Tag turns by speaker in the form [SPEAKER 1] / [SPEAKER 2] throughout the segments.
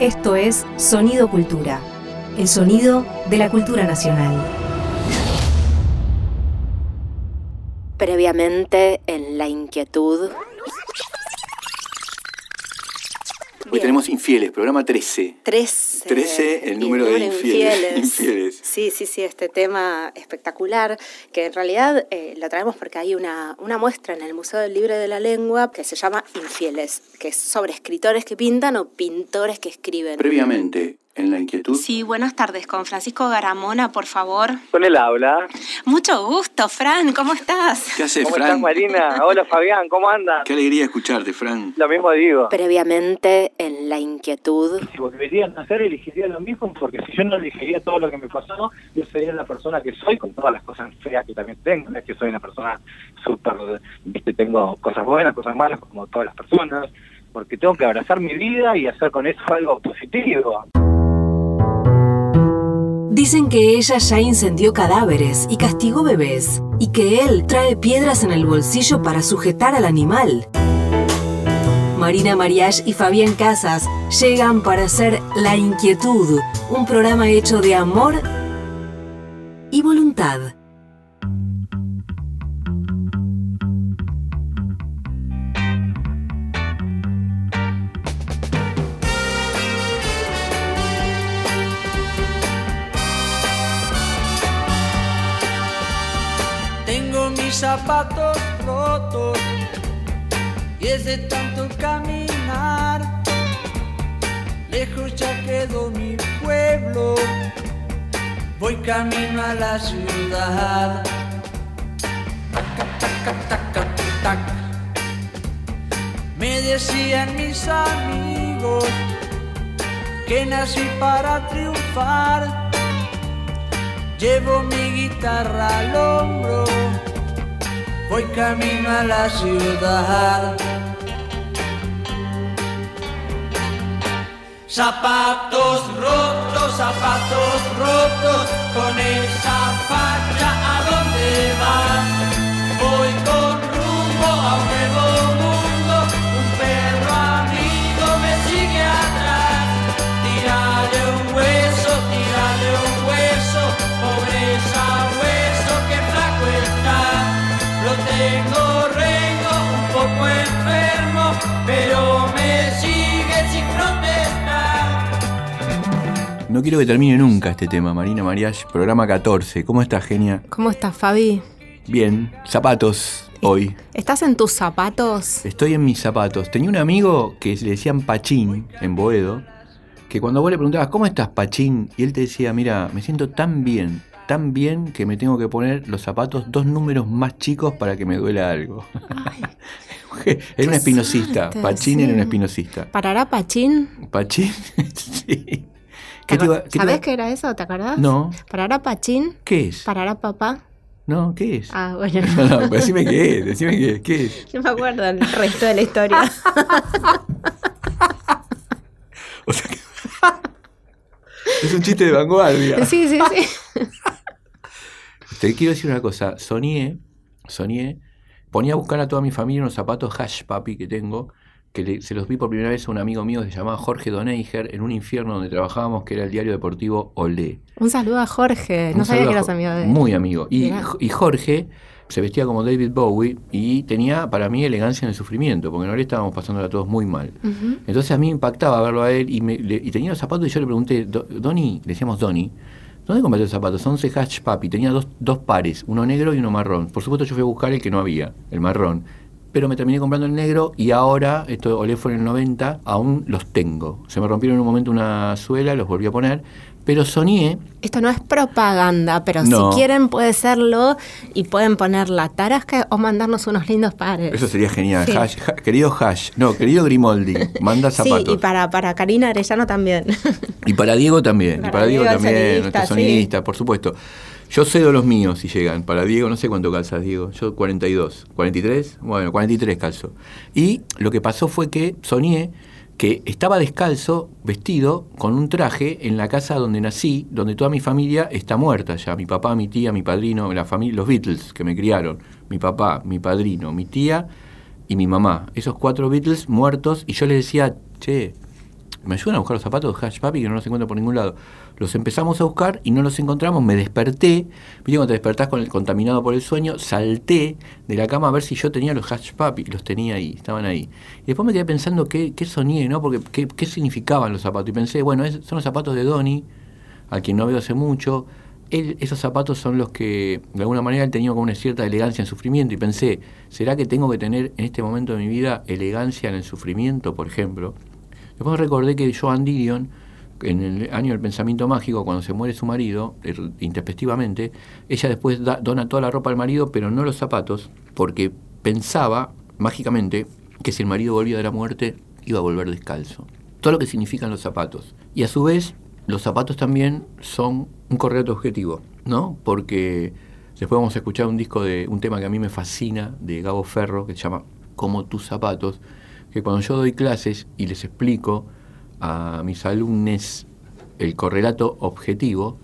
[SPEAKER 1] Esto es Sonido Cultura, el sonido de la cultura nacional.
[SPEAKER 2] Previamente en La Inquietud.
[SPEAKER 3] Hoy tenemos Infieles, programa 13.
[SPEAKER 2] 13.
[SPEAKER 3] 13, el número de infieles. infieles.
[SPEAKER 2] Sí, sí, sí, este tema espectacular, que en realidad eh, lo traemos porque hay una, una muestra en el Museo del Libro de la Lengua que se llama Infieles, que es sobre escritores que pintan o pintores que escriben.
[SPEAKER 3] Previamente, en la inquietud.
[SPEAKER 2] Sí, buenas tardes. Con Francisco Garamona, por favor.
[SPEAKER 4] Con el habla.
[SPEAKER 2] Mucho gusto, Fran. ¿Cómo estás?
[SPEAKER 3] ¿Qué haces,
[SPEAKER 4] ¿Cómo
[SPEAKER 3] Fran?
[SPEAKER 4] estás, Marina? Hola, Fabián. ¿Cómo andas?
[SPEAKER 3] Qué alegría escucharte, Fran.
[SPEAKER 4] Lo mismo digo.
[SPEAKER 2] Previamente en La Inquietud.
[SPEAKER 4] Si volverían a hacer, elegiría lo mismo, porque si yo no elegiría todo lo que me pasó, yo sería la persona que soy, con todas las cosas feas que también tengo. No es que soy una persona súper, viste, tengo cosas buenas, cosas malas, como todas las personas, porque tengo que abrazar mi vida y hacer con eso algo positivo.
[SPEAKER 1] Dicen que ella ya incendió cadáveres y castigó bebés, y que él trae piedras en el bolsillo para sujetar al animal. Marina Mariach y Fabián Casas llegan para hacer La Inquietud, un programa hecho de amor y voluntad.
[SPEAKER 5] Tengo mis zapatos rotos y es de tanto caminar. Lejos ya quedó mi pueblo, voy camino a la ciudad. Me decían mis amigos que nací para triunfar. Llevo mi guitarra al hombro, voy camino a la ciudad. Zapatos rotos, zapatos rotos, con esa facha a dónde vas. Voy tengo rengo, un poco enfermo, pero me sigue sin protestar.
[SPEAKER 3] No quiero que termine nunca este tema, Marina Mariach, programa 14. ¿Cómo estás, genia?
[SPEAKER 2] ¿Cómo estás, Fabi?
[SPEAKER 3] Bien, zapatos hoy.
[SPEAKER 2] ¿Estás en tus zapatos?
[SPEAKER 3] Estoy en mis zapatos. Tenía un amigo que le decían Pachín en Boedo, que cuando vos le preguntabas, ¿cómo estás, Pachín? Y él te decía, mira, me siento tan bien, tan bien que me tengo que poner los zapatos dos números más chicos para que me duela algo. era un espinosista.
[SPEAKER 2] suerte,
[SPEAKER 3] Pachín
[SPEAKER 2] sí.
[SPEAKER 3] era un espinosista.
[SPEAKER 2] ¿Parará Pachín?
[SPEAKER 3] Pachín, sí.
[SPEAKER 2] ¿Te
[SPEAKER 3] ¿Qué te iba- qué te
[SPEAKER 2] ¿Sabés
[SPEAKER 3] iba-
[SPEAKER 2] qué era eso? ¿Te acordás?
[SPEAKER 3] No.
[SPEAKER 2] ¿Parará Pachín?
[SPEAKER 3] ¿Qué es?
[SPEAKER 2] ¿Parará papá?
[SPEAKER 3] No, ¿qué es?
[SPEAKER 2] Ah, bueno.
[SPEAKER 3] No, no, decime qué es, decime qué es, qué es.
[SPEAKER 2] Yo me acuerdo el resto de la historia.
[SPEAKER 3] O sea que- es un chiste de vanguardia.
[SPEAKER 2] sí, sí, sí.
[SPEAKER 3] Te quiero decir una cosa, soñé, soñé, ponía a buscar a toda mi familia unos zapatos hash papi que tengo, que le- se los vi por primera vez a un amigo mío que se llamaba Jorge Doneiger en un infierno donde trabajábamos, que era el diario deportivo Olé.
[SPEAKER 2] Un saludo a Jorge. No sabía que eras amigo de él.
[SPEAKER 3] Muy amigo. Y, Jorge se vestía como David Bowie y tenía para mí elegancia en el sufrimiento, porque en Olé estábamos pasándola todos muy mal. Entonces a mí me impactaba verlo a él y, me- le- y tenía los zapatos y yo le pregunté, "Do- Donny, le decíamos Donny, ¿dónde compraste los zapatos? 11 hash papi, tenía dos, dos pares, uno negro y uno marrón. Por supuesto yo fui a buscar el que no había, el marrón. Pero me terminé comprando el negro y ahora, esto Olé fue en el 90, aún los tengo. Se me rompieron en un momento una suela, los volví a poner, pero soñé
[SPEAKER 2] Esto no es propaganda, pero
[SPEAKER 3] No.
[SPEAKER 2] si quieren puede serlo y pueden poner la tarasca o mandarnos unos lindos pares.
[SPEAKER 3] Eso sería genial.
[SPEAKER 2] Sí.
[SPEAKER 3] Hash, ha- querido Hash, no, querido Grimoldi, manda
[SPEAKER 2] Sí,
[SPEAKER 3] zapatos.
[SPEAKER 2] y para, para Karina Arellano también.
[SPEAKER 3] Y para Diego también, y
[SPEAKER 2] Para
[SPEAKER 3] Diego, también,
[SPEAKER 2] sonidista,
[SPEAKER 3] nuestro
[SPEAKER 2] sí.
[SPEAKER 3] por supuesto. Yo cedo los míos si llegan. Para Diego, no sé cuánto calzas, Diego. Yo 42. ¿43? Bueno, 43 calzo. Y lo que pasó fue que soñé que estaba descalzo, vestido, con un traje en la casa donde nací, donde toda mi familia está muerta ya. Mi papá, mi tía, mi padrino, la familia, los Beatles que me criaron. Mi papá, mi padrino, mi tía y mi mamá. Esos cuatro Beatles muertos. Y yo les decía, che, ¿me ayudan a buscar los zapatos de Hash Papi que no los encuentro por ningún lado? Los empezamos a buscar y no los encontramos, me desperté, viste cuando te despertás con el, contaminado por el sueño, salté de la cama a ver si yo tenía los Hash Papi, los tenía ahí, estaban ahí. Y después me quedé pensando qué, qué soñé, ¿no? Porque qué, qué significaban los zapatos. Y pensé, bueno, es- son los zapatos de Donnie, a quien no veo hace mucho. Él- esos zapatos son los que, de alguna manera, él tenía como una cierta elegancia en sufrimiento. Y pensé, ¿será que tengo que tener en este momento de mi vida elegancia en el sufrimiento, por ejemplo? Después recordé que Joan Didion, en el año del pensamiento mágico, cuando se muere su marido, intempestivamente, ella después da- dona toda la ropa al marido, pero no los zapatos, porque pensaba mágicamente que si el marido volvía de la muerte, iba a volver descalzo. Todo lo que significan los zapatos. Y a su vez, los zapatos también son un correcto objetivo, ¿no? Porque después vamos a escuchar un disco de un tema que a mí me fascina, de Gabo Ferro, que se llama Como tus zapatos, que cuando yo doy clases y les explico a mis alumnos el correlato objetivo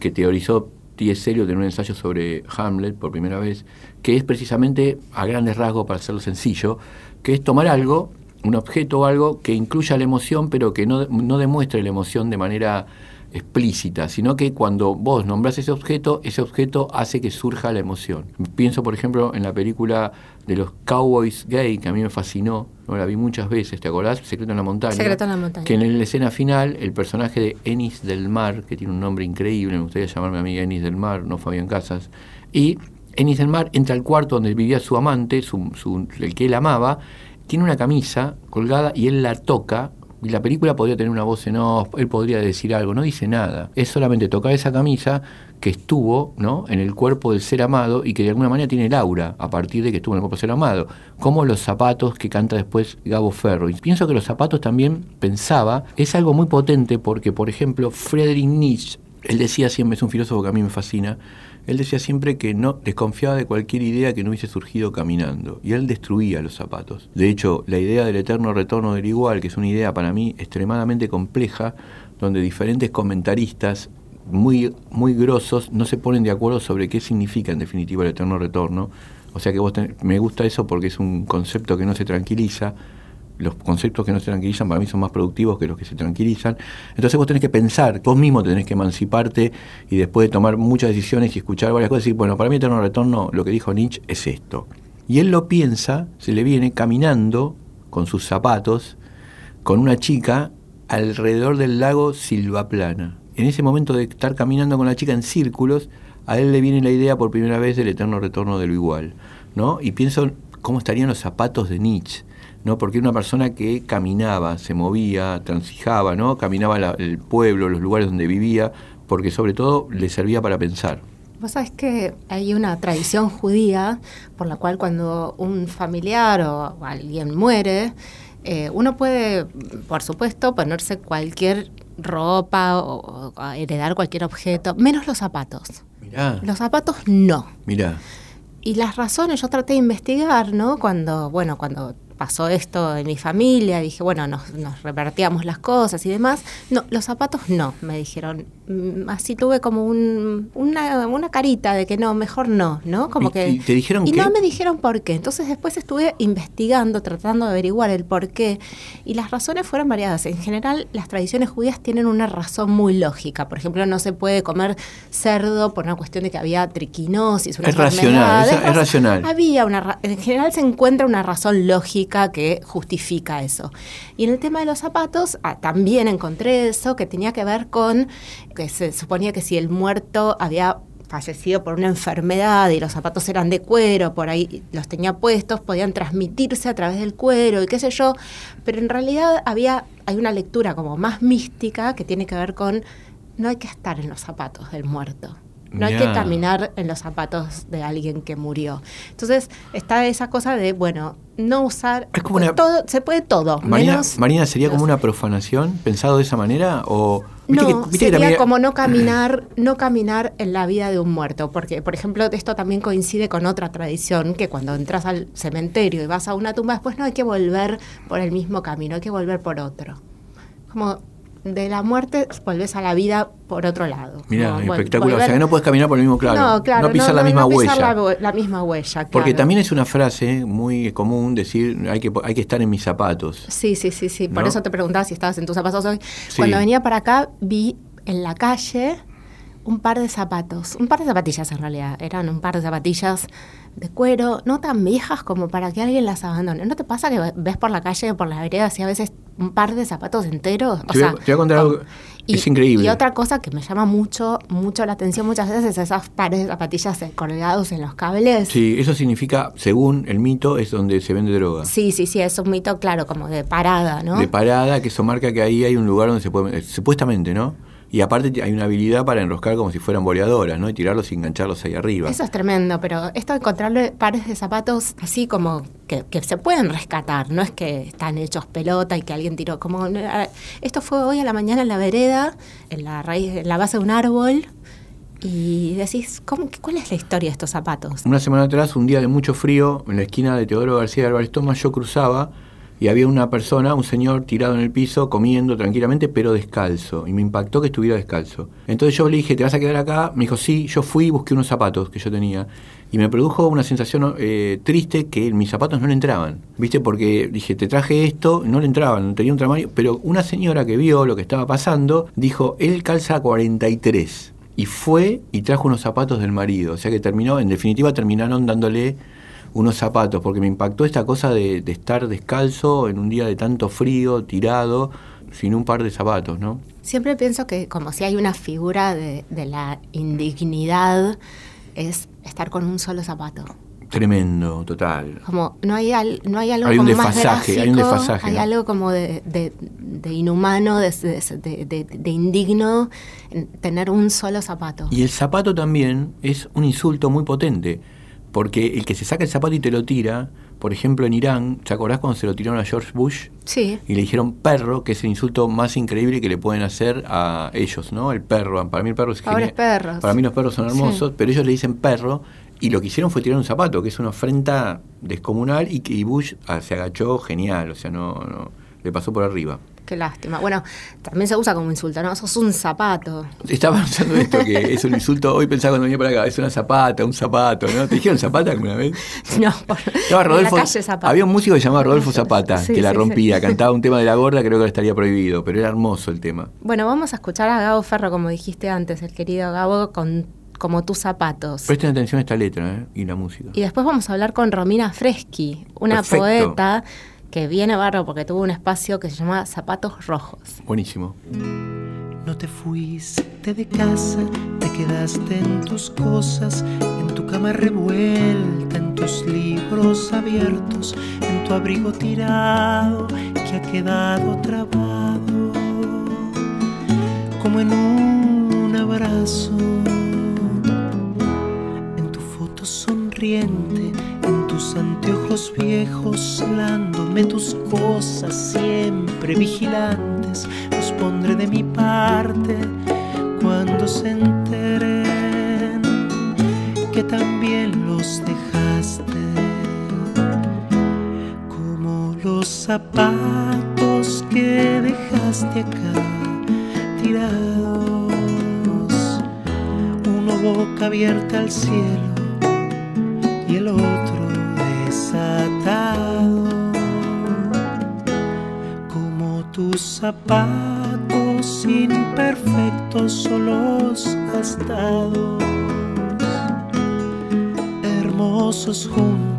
[SPEAKER 3] que teorizó T.S. Eliot en un ensayo sobre Hamlet por primera vez, que es precisamente a grandes rasgos, para hacerlo sencillo, que es tomar algo, un objeto o algo que incluya la emoción, pero que no, no demuestre la emoción de manera explícita, sino que cuando vos nombrás ese objeto, ese objeto hace que surja la emoción. Pienso, por ejemplo, en la película de los Cowboys Gay, que a mí me fascinó, ¿no? la vi muchas veces, ¿te acordás? Secreto en la montaña.
[SPEAKER 2] Secreto en la montaña.
[SPEAKER 3] Que en la escena final, el personaje de Ennis del Mar, que tiene un nombre increíble, me gustaría llamarme a mí Ennis del Mar, no Fabián Casas, y Ennis del Mar entra al cuarto donde vivía su amante, su, su- el que él amaba, tiene una camisa colgada y él la toca. Y la película podría tener una voz en off, él podría decir algo, no dice nada. Es solamente tocar esa camisa que estuvo ¿no? en el cuerpo del ser amado y que de alguna manera tiene el aura a partir de que estuvo en el cuerpo del ser amado. Como los zapatos que canta después Gabo Ferro. Y pienso que los zapatos también, pensaba, es algo muy potente porque, por ejemplo, Friedrich Nietzsche, él decía siempre, es un filósofo que a mí me fascina, él decía siempre que no desconfiaba de cualquier idea que no hubiese surgido caminando. Y él destruía los zapatos. De hecho, la idea del eterno retorno del igual, que es una idea para mí extremadamente compleja, donde diferentes comentaristas muy, muy grosos no se ponen de acuerdo sobre qué significa en definitiva el eterno retorno. O sea que vos me gusta eso porque es un concepto que no se tranquiliza. Los conceptos que no se tranquilizan para mí son más productivos que los que se tranquilizan. Entonces vos tenés que pensar, vos mismo tenés que emanciparte y después de tomar muchas decisiones y escuchar varias cosas, decir, bueno, para mí eterno retorno, lo que dijo Nietzsche es esto. Y él lo piensa, se le viene caminando con sus zapatos, con una chica alrededor del lago Silvaplana. En ese momento de estar caminando con la chica en círculos, a él le viene la idea por primera vez del eterno retorno de lo igual, ¿no? Y pienso cómo estarían los zapatos de Nietzsche, ¿no? Porque era una persona que caminaba, se movía, transijaba, ¿no? Caminaba la- el pueblo, los lugares donde vivía, porque sobre todo le servía para pensar.
[SPEAKER 2] Vos sabés que hay una tradición judía por la cual cuando un familiar o alguien muere, eh, uno puede, por supuesto, ponerse cualquier ropa o, o heredar cualquier objeto, menos los zapatos.
[SPEAKER 3] Mirá,
[SPEAKER 2] Los zapatos no.
[SPEAKER 3] mirá.
[SPEAKER 2] Y las razones, yo traté de investigar, ¿no? Cuando, bueno, cuando pasó esto en mi familia, dije, bueno, nos, nos repartíamos las cosas y demás. No, los zapatos no, me dijeron. Mm, Así tuve como un, una, una carita de que no, mejor no, ¿no? Como
[SPEAKER 3] ¿Y-
[SPEAKER 2] que...
[SPEAKER 3] y te dijeron
[SPEAKER 2] y
[SPEAKER 3] qué?
[SPEAKER 2] no me dijeron por qué. Entonces después estuve investigando, tratando de averiguar el por qué. Y las razones fueron variadas. En general, las tradiciones judías tienen una razón muy lógica. Por ejemplo, no se puede comer cerdo por una cuestión de que había triquinosis, una
[SPEAKER 3] Es racional, es- es racional.
[SPEAKER 2] Había una en general se encuentra una razón lógica que justifica eso. Y en el tema de los zapatos ah, también encontré eso que tenía que ver con que se suponía que si el muerto había fallecido por una enfermedad y los zapatos eran de cuero, por ahí los tenía puestos, podían transmitirse a través del cuero y qué sé yo, pero en realidad había hay una lectura como más mística que tiene que ver con no hay que estar en los zapatos del muerto. No hay que caminar en los zapatos de alguien que murió. Entonces está esa cosa de, bueno, no usar...
[SPEAKER 3] Es como una-
[SPEAKER 2] todo, se puede todo,
[SPEAKER 3] Marina,
[SPEAKER 2] menos...
[SPEAKER 3] Marina, ¿sería como una profanación pensado de esa manera? O,
[SPEAKER 2] No,
[SPEAKER 3] que-
[SPEAKER 2] sería como no caminar, no caminar en la vida de un muerto, porque, por ejemplo, esto también coincide con otra tradición, que cuando entras al cementerio y vas a una tumba, después no hay que volver por el mismo camino, hay que volver por otro. Como de la muerte volvés a la vida por otro lado. Vol-
[SPEAKER 3] espectacular. O sea, que no puedes caminar por el mismo claro.
[SPEAKER 2] No, claro,
[SPEAKER 3] No pisar la misma huella.
[SPEAKER 2] pisar la, la misma huella,
[SPEAKER 3] Porque también es una frase muy común decir hay que, hay que estar en mis zapatos.
[SPEAKER 2] Sí, sí, sí, sí. Por eso te preguntaba si estabas en tus zapatos hoy.
[SPEAKER 3] Sí.
[SPEAKER 2] Cuando venía para acá, vi en la calle un par de zapatos, un par de zapatillas en realidad. Eran un par de zapatillas de cuero, no tan viejas como para que alguien las abandone. ¿No te pasa que ves por la calle, por las veredas y a veces un par de zapatos enteros? O
[SPEAKER 3] Te voy a-
[SPEAKER 2] sea,
[SPEAKER 3] te voy a contar algo- es increíble.
[SPEAKER 2] Y otra cosa que me llama mucho, mucho la atención muchas veces es esas pares de zapatillas colgados en los cables.
[SPEAKER 3] Sí, eso significa, según el mito, es donde se vende droga.
[SPEAKER 2] Sí, sí, sí, es un mito, claro, como de parada, ¿no?
[SPEAKER 3] De parada, que eso marca que ahí hay un lugar donde se puede, eh, supuestamente, ¿no? Y aparte hay una habilidad para enroscar como si fueran boleadoras, ¿no? Y tirarlos y engancharlos ahí arriba.
[SPEAKER 2] Eso es tremendo, pero esto de encontrarle pares de zapatos así como que, que se pueden rescatar, no es que están hechos pelota y que alguien tiró. Como eh, esto fue hoy a la mañana en la vereda, en la raíz, en la base de un árbol, y decís, ¿cómo, ¿cuál es la historia de estos zapatos?
[SPEAKER 3] Una semana atrás, un día de mucho frío, en la esquina de Teodoro García de Álvarez Tomás, yo cruzaba y había una persona, un señor tirado en el piso, comiendo tranquilamente, pero descalzo. Y me impactó que estuviera descalzo. Entonces yo le dije, ¿te vas a quedar acá? Me dijo, sí, yo fui y busqué unos zapatos que yo tenía. Y me produjo una sensación eh, triste que mis zapatos no le entraban. ¿Viste? Porque dije, te traje esto, no le entraban, tenía un tamaño. Pero una señora que vio lo que estaba pasando, dijo, él calza 43. Y fue y trajo unos zapatos del marido. O sea que terminó, en definitiva terminaron dándole unos zapatos, porque me impactó esta cosa de, de estar descalzo en un día de tanto frío, tirado, sin un par de zapatos, ¿no?
[SPEAKER 2] Siempre pienso que como si hay una figura de, de la indignidad, es estar con un solo zapato.
[SPEAKER 3] Tremendo, total.
[SPEAKER 2] Como no hay, al- no hay algo
[SPEAKER 3] Hay un
[SPEAKER 2] como más
[SPEAKER 3] desfasaje, hay un desfasaje,
[SPEAKER 2] hay
[SPEAKER 3] ¿no?
[SPEAKER 2] algo como de, de- de inhumano, de, de- de- de indigno en tener un solo zapato.
[SPEAKER 3] Y el zapato también es un insulto muy potente, porque el que se saca el zapato y te lo tira, por ejemplo en Irán, ¿te acordás cuando se lo tiraron a George Bush?
[SPEAKER 2] Sí,
[SPEAKER 3] Y le dijeron perro, que es el insulto más increíble que le pueden hacer a ellos, ¿no? El perro. Para mí el perro es
[SPEAKER 2] perros.
[SPEAKER 3] Para mí los perros son hermosos,
[SPEAKER 2] Sí.
[SPEAKER 3] pero ellos le dicen perro. Y lo que hicieron fue tirar un zapato, que es una afrenta descomunal, y que Bush ah, se agachó genial, o sea, no, no le pasó por arriba.
[SPEAKER 2] Qué lástima. Bueno, también se usa como insulto, ¿no? Sos un zapato.
[SPEAKER 3] Estaba pensando esto, que es un insulto, hoy pensaba cuando venía para acá, es una zapata, un zapato, ¿no? ¿Te dijeron zapata alguna vez?
[SPEAKER 2] No, por,
[SPEAKER 3] Estaba
[SPEAKER 2] en
[SPEAKER 3] Rodolfo,
[SPEAKER 2] la calle zapato.
[SPEAKER 3] había un músico que se llamaba Rodolfo Zapata,
[SPEAKER 2] Sí,
[SPEAKER 3] que la
[SPEAKER 2] sí,
[SPEAKER 3] rompía,
[SPEAKER 2] sí.
[SPEAKER 3] cantaba un tema de la gorda, creo que ahora estaría prohibido, pero era hermoso el tema.
[SPEAKER 2] Bueno, vamos a escuchar a Gabo Ferro, como dijiste antes, el querido Gabo, con como tus zapatos.
[SPEAKER 3] Presten atención a esta letra ¿eh? y la música.
[SPEAKER 2] Y después vamos a hablar con Romina Freschi, una
[SPEAKER 3] Perfecto.
[SPEAKER 2] poeta que viene barro porque tuvo un espacio que se llama Zapatos Rojos.
[SPEAKER 3] Buenísimo.
[SPEAKER 6] No te fuiste de casa, te quedaste en tus cosas, en tu cama revuelta, en tus libros abiertos, en tu abrigo tirado que ha quedado trabado, como en un abrazo, en tu foto sonriente, en tus anteojos viejos, celándome tus cosas siempre vigilantes, los pondré de mi parte cuando se enteren que también los dejaste, como los zapatos que dejaste acá tirados, uno boca abierta al cielo y el otro como tus zapatos imperfectos solos gastados, hermosos juntos,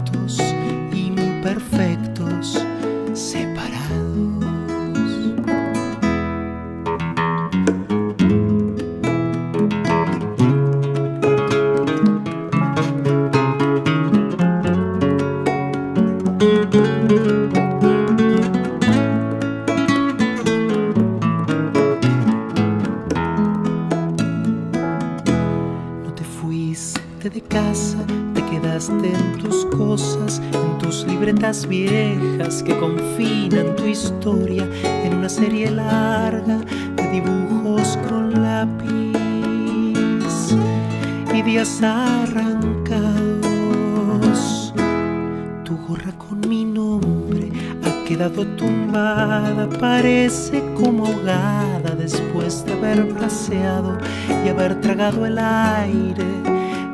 [SPEAKER 6] parece como ahogada después de haber braceado y haber tragado el aire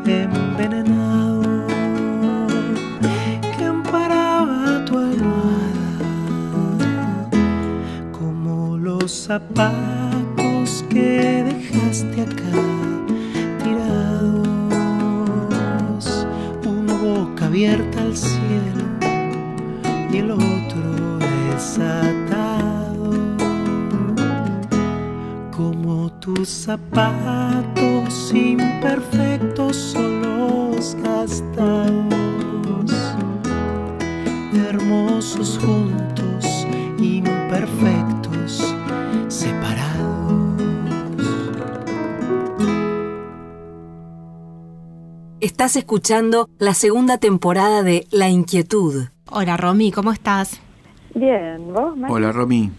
[SPEAKER 6] envenenado que amparaba tu almohada como los zapatos que dejaste acá tirados, uno boca abierta al cielo y el otro desatado tus zapatos imperfectos o los gastados, hermosos juntos, imperfectos, separados.
[SPEAKER 1] Estás escuchando la segunda temporada de La Inquietud.
[SPEAKER 2] Hola Romy, ¿cómo estás?
[SPEAKER 7] Bien, ¿vos, Mari?
[SPEAKER 3] Hola, Romy.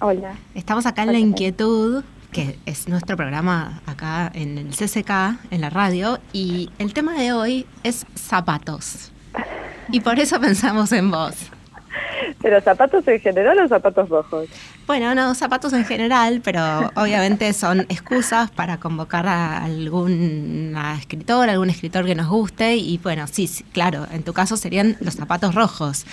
[SPEAKER 7] Hola.
[SPEAKER 2] Estamos acá en La. Inquietud, que es nuestro programa acá en el CCK, en la radio, y el tema de hoy es zapatos. Y por eso pensamos en vos.
[SPEAKER 7] ¿Pero zapatos en general o zapatos rojos?
[SPEAKER 2] Bueno, no, zapatos en general, pero obviamente son excusas para convocar a alguna escritora, algún escritor que nos guste. Y bueno, sí, sí, claro, en tu caso serían los zapatos rojos,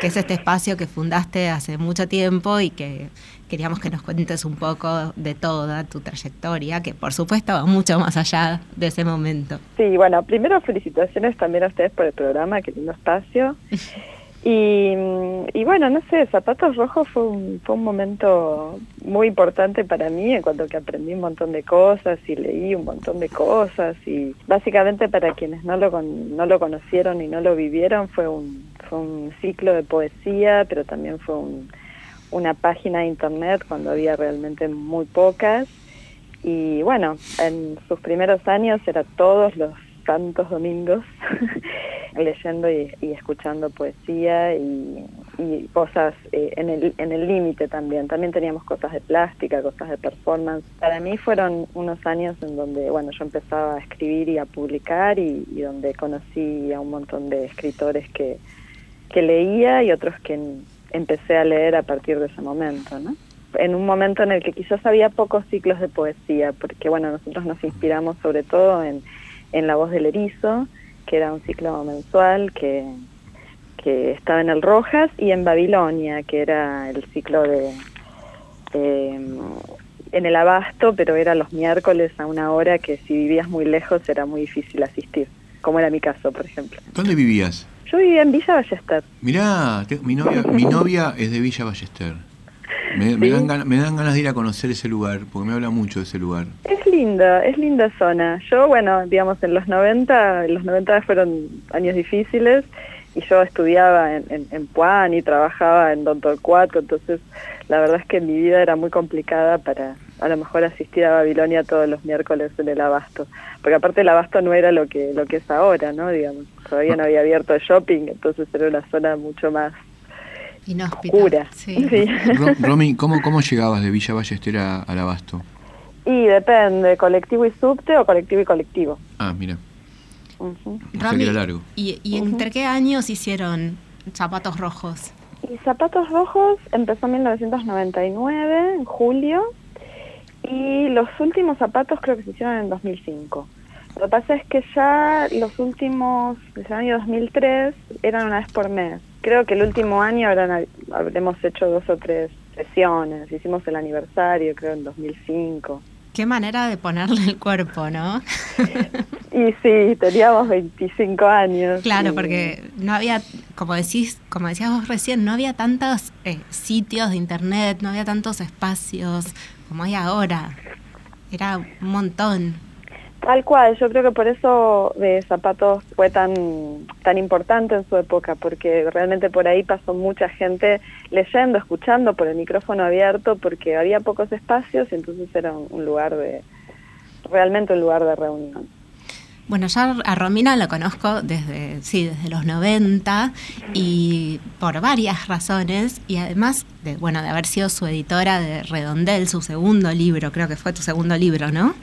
[SPEAKER 2] que es este espacio que fundaste hace mucho tiempo y que queríamos que nos cuentes un poco de toda tu trayectoria, que por supuesto va mucho más allá de ese momento.
[SPEAKER 7] Sí, bueno, primero felicitaciones también a ustedes por el programa, qué lindo espacio. Y, y bueno, no sé, Zapatos Rojos fue un, fue un momento muy importante para mí en cuanto que aprendí un montón de cosas y leí un montón de cosas y básicamente para quienes no lo, con- no lo conocieron y no lo vivieron fue un, fue un ciclo de poesía, pero también fue un, una página de internet cuando había realmente muy pocas y bueno, en sus primeros años era todos los santos domingos leyendo y, escuchando poesía y, cosas eh, en el en el límite también. También teníamos cosas de plástica, cosas de performance. Para mí fueron unos años en donde, bueno, yo empezaba a escribir y a publicar y, y donde conocí a un montón de escritores que, que leía y otros que empecé a leer a partir de ese momento, ¿no? En un momento en el que quizás había pocos ciclos de poesía, porque bueno, nosotros nos inspiramos sobre todo en, en La voz del erizo, que era un ciclo mensual que, que estaba en el Rojas, y en Babilonia, que era el ciclo de eh, en el Abasto, pero era los miércoles a una hora que si vivías muy lejos era muy difícil asistir, como era mi caso, por ejemplo.
[SPEAKER 3] ¿Dónde vivías?
[SPEAKER 7] Yo vivía en Villa Ballester.
[SPEAKER 3] Mirá, te- mi, novia, mi novia es de Villa Ballester. Me, dan ganas, me dan ganas de ir a conocer ese lugar, porque me habla mucho de ese lugar.
[SPEAKER 7] Es linda, es linda zona. Yo, bueno, digamos, en los 90, los 90 fueron años difíciles y yo estudiaba en, en, en Puan y trabajaba en Don Torcuato, entonces la verdad es que mi vida era muy complicada para a lo mejor asistir a Babilonia todos los miércoles en el Abasto, porque aparte el Abasto no era lo que lo que es ahora, ¿no? Digamos, todavía no había abierto el shopping, entonces era una zona mucho más
[SPEAKER 2] Inhóspita.
[SPEAKER 7] oscura.
[SPEAKER 2] Sí.
[SPEAKER 7] Sí.
[SPEAKER 3] Ro- Romy, ¿cómo, ¿cómo llegabas de Villa Ballester a- al Abasto?
[SPEAKER 7] Y depende, colectivo y subte o colectivo y colectivo.
[SPEAKER 3] Ah, mira,
[SPEAKER 2] Romy,
[SPEAKER 3] era largo.
[SPEAKER 2] ¿y, y entre qué años hicieron zapatos rojos?
[SPEAKER 7] Y Zapatos Rojos empezó en 1999, en julio, y los últimos zapatos creo que se hicieron en 2005. Lo que pasa es que ya los últimos, desde el año 2003, eran una vez por mes. Creo que el último año habrán, habremos hecho dos o tres sesiones. Hicimos el aniversario, creo, en 2005.
[SPEAKER 2] Qué manera de ponerle el cuerpo, ¿no?
[SPEAKER 7] Y sí, teníamos 25 años.
[SPEAKER 2] Claro,
[SPEAKER 7] y-
[SPEAKER 2] porque no había, como decís, como decías vos recién, no había tantos eh, sitios de internet, no había tantos espacios como hay ahora. Era un montón.
[SPEAKER 7] Tal cual, yo creo que por eso de Zapatos fue tan tan importante en su época, porque realmente por ahí pasó mucha gente leyendo, escuchando por el micrófono abierto, porque había pocos espacios y entonces era un, lugar de, realmente un lugar de reunión.
[SPEAKER 2] Bueno, ya a Romina la conozco desde, sí, desde los 90 y por varias razones y además de, bueno, de haber sido su editora de Redondel, su segundo libro, creo que fue tu segundo libro, ¿no?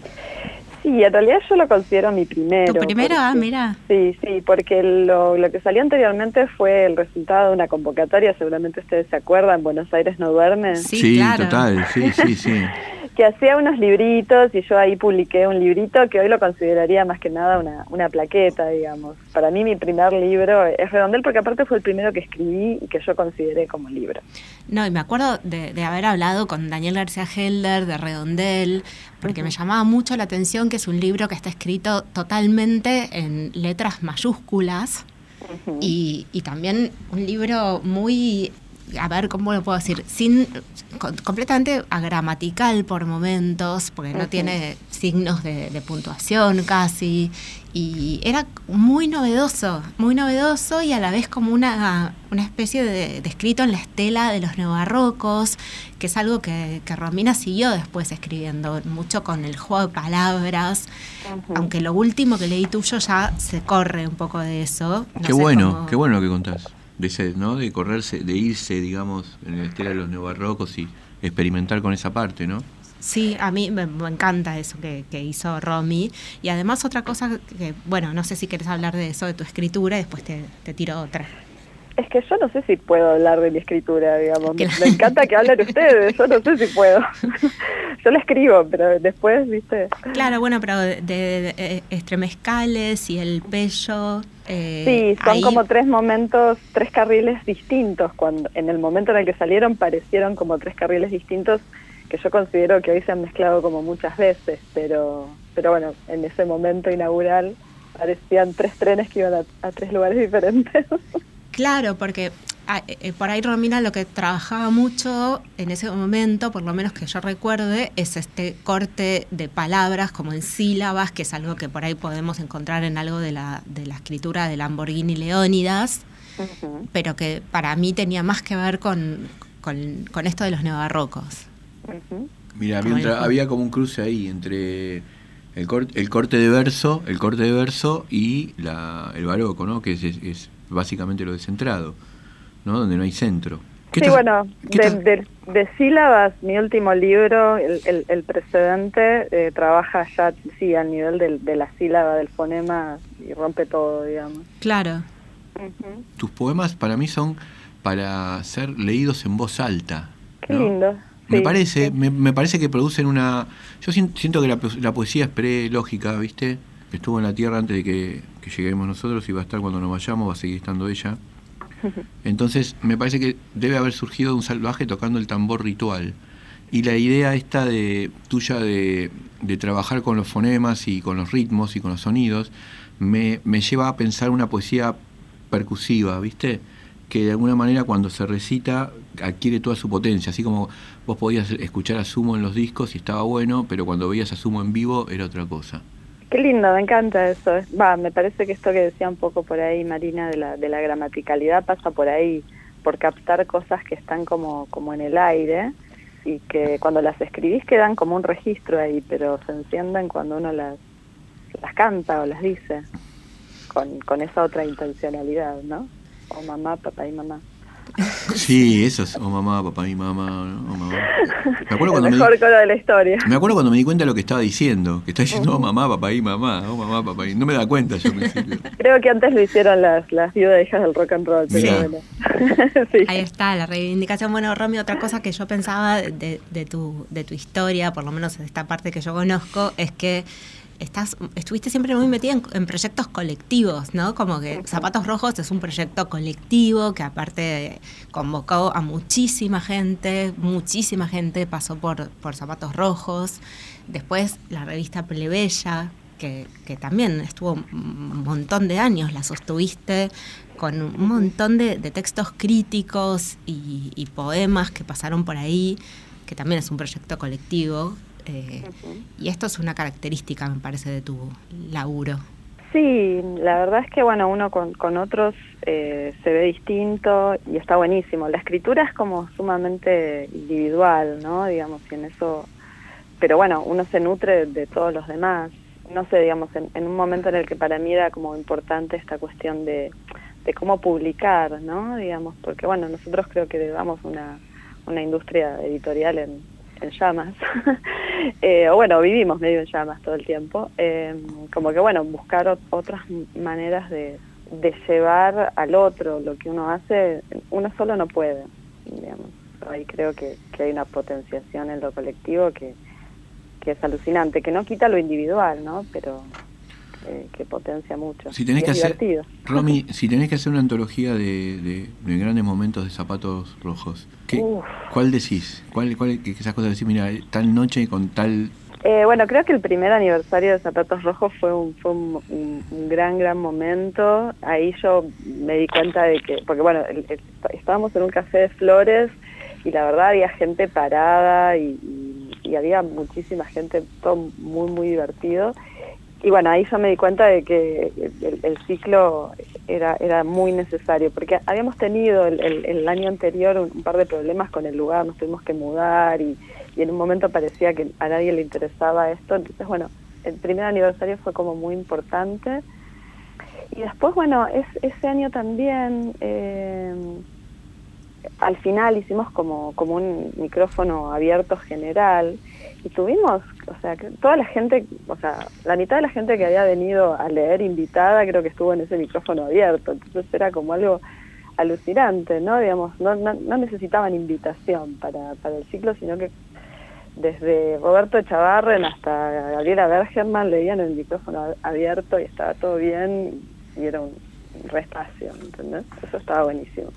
[SPEAKER 7] Sí, en realidad yo lo considero mi primero.
[SPEAKER 2] ¿Tu primero? Ah, mira.
[SPEAKER 7] Sí, sí, porque lo, lo que salió anteriormente fue el resultado de una convocatoria, seguramente ustedes se acuerdan, Buenos Aires no duerme,
[SPEAKER 2] Sí, claro.
[SPEAKER 3] total, sí, sí, sí.
[SPEAKER 7] que hacía unos libritos y yo ahí publiqué un librito que hoy lo consideraría más que nada una, una plaqueta, digamos. Para mí mi primer libro es Redondel porque aparte fue el primero que escribí y que yo consideré como libro.
[SPEAKER 2] No, y me acuerdo de, de haber hablado con Daniel García Helder de Redondel, porque me llamaba mucho la atención que es un libro que está escrito totalmente en letras mayúsculas y, y también un libro muy, a ver, ¿cómo lo puedo decir? Sin, con- completamente agramatical por momentos, porque no tiene signos de, de puntuación casi. Y era muy novedoso, muy novedoso y a la vez como una, una especie de, de escrito en la estela de los neobarrocos, que es algo que, que Romina siguió después escribiendo, mucho con el juego de palabras, aunque lo último que leí tuyo ya se corre un poco de eso. No
[SPEAKER 3] qué
[SPEAKER 2] sé
[SPEAKER 3] bueno,
[SPEAKER 2] cómo-
[SPEAKER 3] qué bueno lo que contás. De ese, ¿no? De correrse, de irse, digamos, en el estela de los neobarrocos y experimentar con esa parte, ¿no?
[SPEAKER 2] Sí, a mí me, encanta eso que, que hizo Romy. Y además otra cosa que, bueno, no sé si quieres hablar de eso, de tu escritura, y después te, te tiro otra.
[SPEAKER 7] Es que yo no sé si puedo hablar de mi escritura, digamos. Me,
[SPEAKER 2] Claro.
[SPEAKER 7] me encanta que hablen ustedes, yo no sé si puedo. yo la escribo, pero después, viste.
[SPEAKER 2] Claro, bueno, pero de, de- de- Estremezcales y el Pello. eh,
[SPEAKER 7] Sí, son
[SPEAKER 2] ahí-
[SPEAKER 7] como tres momentos, tres carriles distintos. Cuando En el momento en el que salieron parecieron como tres carriles distintos que yo considero que hoy se han mezclado como muchas veces, pero, pero bueno, en ese momento inaugural parecían tres trenes que iban a, a tres lugares diferentes.
[SPEAKER 2] Claro, porque eh, eh, por ahí Romina lo que trabajaba mucho en ese momento, por lo menos que yo recuerde, es este corte de palabras como en sílabas, que es algo que por ahí podemos encontrar en algo de la, de la escritura de Lamborghini Leónidas, pero que para mí tenía más que ver con, con, con esto de los neobarrocos.
[SPEAKER 3] Mira,
[SPEAKER 2] Como
[SPEAKER 3] había, como un cruce ahí entre el, cor- el corte de verso, el corte de verso y la, el baroco, ¿no? Que es, es- es básicamente lo descentrado, ¿no? Donde no hay centro. ¿Qué
[SPEAKER 7] Sí,
[SPEAKER 3] estás-
[SPEAKER 7] bueno,
[SPEAKER 3] qué
[SPEAKER 7] de, de- de sílabas, mi último libro, el, el- el precedente, eh, trabaja ya, sí, al nivel del- de la sílaba, del fonema, y rompe todo, digamos.
[SPEAKER 2] Claro.
[SPEAKER 7] Ujú.
[SPEAKER 3] tus poemas para mí son para ser leídos en voz alta.
[SPEAKER 7] Qué
[SPEAKER 3] ¿no?
[SPEAKER 7] lindo.
[SPEAKER 3] Me
[SPEAKER 7] Sí,
[SPEAKER 3] parece,
[SPEAKER 7] sí.
[SPEAKER 3] me, me parece que producen una. Yo sien- siento que la, la poesía es pre-lógica, ¿viste? Estuvo en la tierra antes de que, que lleguemos nosotros y va a estar cuando nos vayamos, va a seguir estando ella. Entonces, me parece que debe haber surgido de un salvaje tocando el tambor ritual. Y la idea esta de tuya de, de trabajar con los fonemas y con los ritmos y con los sonidos, me, me lleva a pensar una poesía percusiva, ¿viste? Que de alguna manera cuando se recita adquiere toda su potencia, así como vos podías escuchar a Sumo en los discos y estaba bueno, pero cuando veías a Sumo en vivo era otra cosa.
[SPEAKER 7] Qué lindo, me encanta eso. Va, me parece que esto que decía un poco por ahí Marina de la, de la gramaticalidad pasa por ahí, por captar cosas que están como, como en el aire y que cuando las escribís quedan como un registro ahí, pero se encienden cuando uno las, las canta o las dice, con, con esa otra intencionalidad, ¿no? O mamá, papá y mamá.
[SPEAKER 3] Sí, eso es, oh mamá, papá y mamá, ¿no? oh mamá. Me acuerdo cuando
[SPEAKER 7] el
[SPEAKER 3] me
[SPEAKER 7] mejor
[SPEAKER 3] di,
[SPEAKER 7] coro de la historia.
[SPEAKER 3] me acuerdo cuando me di cuenta de lo que estaba diciendo, que está diciendo oh mamá, papá y mamá, oh mamá, papá y no me da cuenta yo.
[SPEAKER 7] Creo que antes lo hicieron las, las viudas hijas del rock and roll, pero
[SPEAKER 3] Mirá.
[SPEAKER 7] bueno. sí.
[SPEAKER 2] Ahí está, la reivindicación. Bueno, Romy, otra cosa que yo pensaba de, de tu, de tu historia, por lo menos de esta parte que yo conozco, es que estás, estuviste siempre muy metida en, en proyectos colectivos, ¿no? Como que Zapatos Rojos es un proyecto colectivo que aparte convocó a muchísima gente, muchísima gente pasó por, por Zapatos Rojos. Después la revista Plebeya, que, que también estuvo un montón de años, la sostuviste con un montón de, de textos críticos y, y poemas que pasaron por ahí, que también es un proyecto colectivo. Eh, Y esto es una característica, me parece, de tu laburo.
[SPEAKER 7] Sí, la verdad es que bueno, uno con, con otros eh, se ve distinto y está buenísimo. La escritura es como sumamente individual, ¿no? Digamos, y en eso, pero bueno, uno se nutre de todos los demás. No sé, digamos, en, en un momento en el que para mí era como importante esta cuestión de, de cómo publicar, ¿no? Digamos, porque bueno, nosotros creo que llevamos una, una industria editorial en, en llamas. Eh, o bueno, vivimos medio en llamas todo el tiempo. Eh, como que bueno, buscar ot- otras maneras de, de llevar al otro lo que uno hace, uno solo no puede, digamos. Ahí creo que, que hay una potenciación en lo colectivo que, que es alucinante, que no quita lo individual, ¿no? Pero eh, que potencia mucho.
[SPEAKER 3] Si tenés
[SPEAKER 7] Y
[SPEAKER 3] que
[SPEAKER 7] es
[SPEAKER 3] hacer,
[SPEAKER 7] divertido.
[SPEAKER 3] Romy, si tenés que hacer una antología de, de- de grandes momentos de zapatos rojos, ¿qué. ¿cuál decís? ¿Cuál, cuál, que esas cosas decís, mira, tal noche con tal...
[SPEAKER 7] Eh, bueno, creo que el primer aniversario de Zapatos Rojos fue un, fue un, un- un gran, gran momento. Ahí yo me di cuenta de que, porque bueno, el- el- estábamos en un café de flores y la verdad había gente parada y, y- y había muchísima gente, todo muy, muy divertido. Y bueno, ahí yo me di cuenta de que el, ciclo era, era muy necesario, porque habíamos tenido el, año anterior un, par de problemas con el lugar, nos tuvimos que mudar y, en un momento parecía que a nadie le interesaba esto. Entonces, bueno, el primer aniversario fue como muy importante. Y después, bueno, es, ese año también, eh, al final hicimos como, como un micrófono abierto general y tuvimos, o sea, toda la gente, o sea, la mitad de la gente que había venido a leer invitada creo que estuvo en ese micrófono abierto, entonces era como algo alucinante, ¿no? Digamos, no, no, no necesitaban invitación para, para el ciclo, sino que desde Roberto Chavarren hasta Gabriela Bergerman leían el micrófono abierto y estaba todo bien y era un respacio, ¿entendés? Eso estaba buenísimo.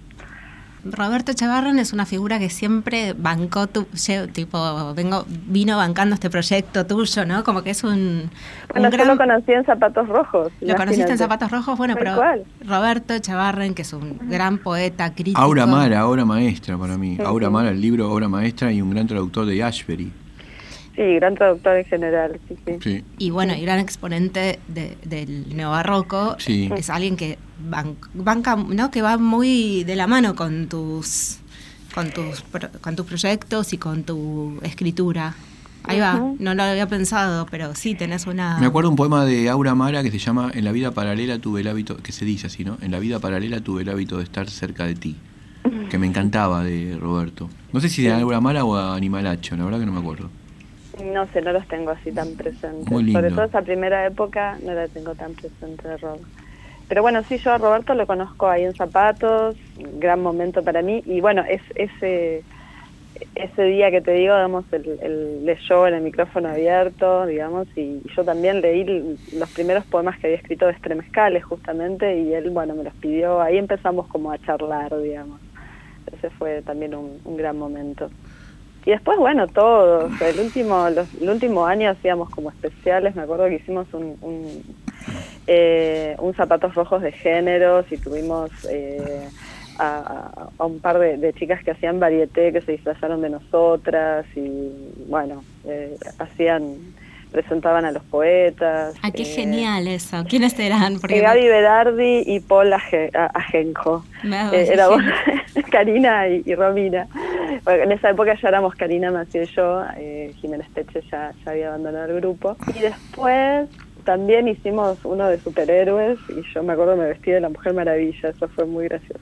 [SPEAKER 2] Roberto Chavarren es una figura que siempre bancó tu, tipo, vengo, vino bancando este proyecto tuyo, ¿no? Como que es un, un
[SPEAKER 7] Bueno, yo
[SPEAKER 2] gran-
[SPEAKER 7] lo conocí en Zapatos Rojos.
[SPEAKER 2] ¿Lo conociste en. Zapatos Rojos? Bueno, pero. Roberto Chavarren, que es un gran poeta, crítico.
[SPEAKER 3] Aura Mara, obra maestra para mí.
[SPEAKER 7] Sí,
[SPEAKER 3] Aura
[SPEAKER 7] sí.
[SPEAKER 3] Mara, el libro Obra Maestra y un gran traductor de Ashbery.
[SPEAKER 7] Sí, gran traductor en general, sí, sí.
[SPEAKER 3] Sí.
[SPEAKER 2] Y bueno, y gran exponente de- del neobarroco.
[SPEAKER 3] Sí.
[SPEAKER 2] Es alguien que banca, ¿no? Que va muy de la mano con tus con tus pro- con tus proyectos y con tu escritura. Ahí va, no lo había pensado, pero sí tenés una
[SPEAKER 3] Me acuerdo un poema de Aura Mara que se llama En la vida paralela tuve el hábito, que se dice así, ¿no? En la vida paralela tuve el hábito de estar cerca de ti. Que me encantaba de Roberto. No sé si de Aura Mara o a Animalacho, la verdad que no me acuerdo.
[SPEAKER 7] No sé, no los tengo así tan presentes.
[SPEAKER 3] Muy lindo.
[SPEAKER 7] Sobre todo esa primera época no la tengo tan presente de Rob. Pero bueno, sí, yo a Roberto lo conozco ahí en Zapatos, gran momento para mí. Y bueno, es ese ese día que te digo, digamos, el, el leyó en el micrófono abierto, digamos, y yo también leí los primeros poemas que había escrito de Estremezcales, justamente, y él, bueno, me los pidió. Ahí empezamos como a charlar, digamos. Ese fue también un gran momento. Y después, bueno, todo. O sea, el último, los, el último año hacíamos como especiales. Me acuerdo que hicimos un, un, eh, un zapatos rojos de géneros y tuvimos eh, a un par de, de chicas que hacían varieté, que se disfrazaron de nosotras y, bueno, eh, hacían, presentaban a los poetas.
[SPEAKER 2] Ah, qué
[SPEAKER 7] eh,
[SPEAKER 2] genial eso. ¿Quiénes eran?
[SPEAKER 7] eh, Gaby Berardi y Paul Aje- Ajenjo. Eh, era vos, Karina y, y Romina. Bueno, en esa época ya éramos Karina, Mació y yo. Eh, Jiménez Teche ya, ya había abandonado el grupo. Y después también hicimos uno de superhéroes y yo me acuerdo me vestí de la Mujer Maravilla. Eso fue muy gracioso.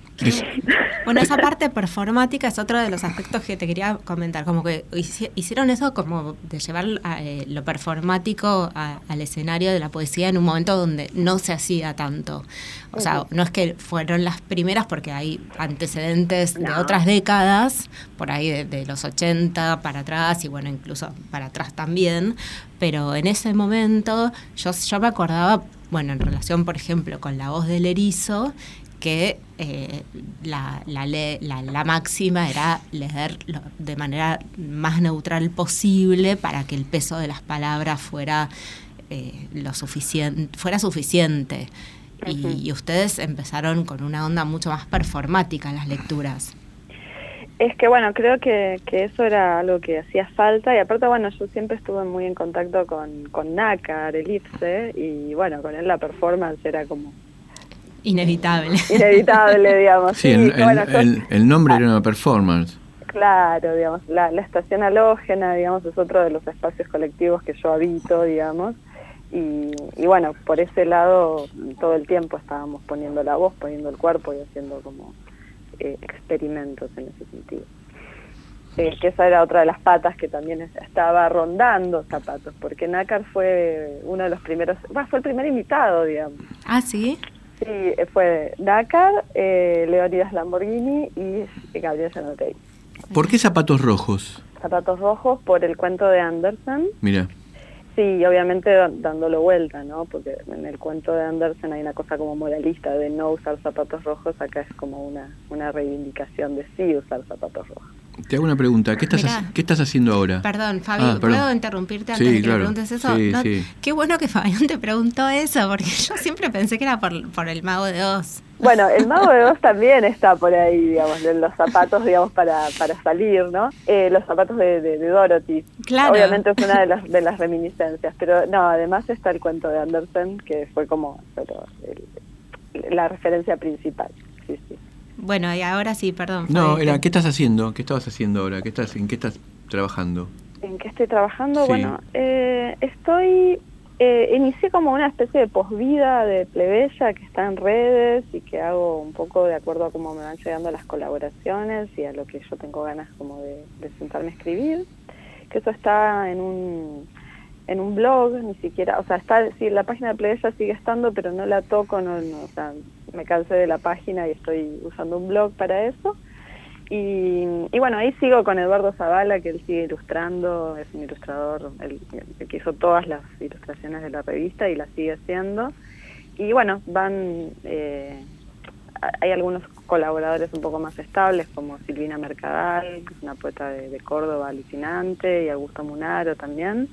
[SPEAKER 2] Bueno, esa parte performática es otro de los aspectos que te quería comentar, como que hici- hicieron eso como de llevar a, eh, lo performático a- al escenario de la poesía en un momento donde no se hacía tanto. O sea, no es que fueron las primeras porque hay antecedentes de otras décadas, por ahí de, de los 80 para atrás y bueno, incluso para atrás también, pero en ese momento yo, yo me acordaba, bueno, en relación, por ejemplo, con la voz del erizo, que eh, la, la, la- la máxima era leer lo- de manera más neutral posible para que el peso de las palabras fuera eh, lo suficiente, fuera suficiente. Y, y ustedes empezaron con una onda mucho más performática en las lecturas.
[SPEAKER 7] Es que bueno, creo que, que eso era algo que hacía falta y aparte bueno, yo siempre estuve muy en contacto con, con Nácar, Elipse, y bueno, con él la performance era como
[SPEAKER 2] Inevitable.
[SPEAKER 7] inevitable, digamos.
[SPEAKER 3] Sí, el,
[SPEAKER 7] bueno,
[SPEAKER 3] el-
[SPEAKER 7] yo-
[SPEAKER 3] el- el nombre era una performance.
[SPEAKER 7] Claro, digamos, la, la estación halógena, digamos, es otro de los espacios colectivos que yo habito, digamos, y, y bueno, por ese lado todo el tiempo estábamos poniendo la voz, poniendo el cuerpo y haciendo como eh, experimentos en ese sentido. eh, que esa era otra de las patas que también es- estaba rondando zapatos, porque Nácar fue uno de los primeros, bueno, fue el primer invitado, digamos.
[SPEAKER 2] Ah, sí.
[SPEAKER 7] Sí, eh, fue Nácar, eh, Leonidas Lamborghini y Gabriel Zanotey.
[SPEAKER 3] ¿Por qué zapatos rojos?
[SPEAKER 7] Zapatos rojos por el cuento de Andersen.
[SPEAKER 3] Mira,
[SPEAKER 7] Sí, obviamente dándolo vuelta, ¿no? Porque en el cuento de Andersen hay una cosa como moralista de no usar zapatos rojos, acá es como una, una reivindicación de sí usar zapatos rojos.
[SPEAKER 3] Te hago una pregunta. ¿Qué estás,
[SPEAKER 2] Mirá.
[SPEAKER 3] haci- ¿qué estás haciendo ahora?
[SPEAKER 2] Perdón, Fabi,
[SPEAKER 3] Ah, perdón.
[SPEAKER 2] ¿puedo interrumpirte antes
[SPEAKER 3] Sí,
[SPEAKER 2] de que
[SPEAKER 3] claro.
[SPEAKER 2] me preguntes eso?
[SPEAKER 3] Sí,
[SPEAKER 2] No,
[SPEAKER 3] sí.
[SPEAKER 2] Qué bueno que Fabián te preguntó eso, porque yo siempre pensé que era por, por el mago de Oz.
[SPEAKER 7] Bueno, el mago de Oz también está por ahí, digamos, de los zapatos, digamos, para, para salir, ¿no? Eh, los zapatos de, de- de Dorothy.
[SPEAKER 2] Claro.
[SPEAKER 7] Obviamente es una de las, de las reminiscencias, pero no, además está el cuento de Andersen, que fue como pero, el- la referencia principal. Sí, sí.
[SPEAKER 2] Bueno, y ahora sí, perdón.
[SPEAKER 3] No,
[SPEAKER 2] Fabi,
[SPEAKER 3] era, ¿qué estás haciendo? ¿Qué estabas haciendo ahora? ¿Qué estás, ¿En qué estás trabajando?
[SPEAKER 7] ¿En qué estoy trabajando?
[SPEAKER 3] Sí.
[SPEAKER 7] Bueno, eh, estoy... Eh, inicié como una especie de posvida de plebeya que está en redes y que hago un poco de acuerdo a cómo me van llegando las colaboraciones y a lo que yo tengo ganas como de, de sentarme a escribir. Que eso está en un en un blog, ni siquiera, o sea, está, sí, la página de plebeya sigue estando, pero no la toco, no, o sea, me cansé de la página y estoy usando un blog para eso. Y, y bueno, ahí sigo con Eduardo Zavala, que él sigue ilustrando, es un ilustrador, el, que hizo todas las ilustraciones de la revista y las sigue haciendo. Y bueno, van, eh, hay algunos colaboradores un poco más estables, como Silvina Mercadal, que es una poeta de Córdoba alucinante, y Augusto Munaro también,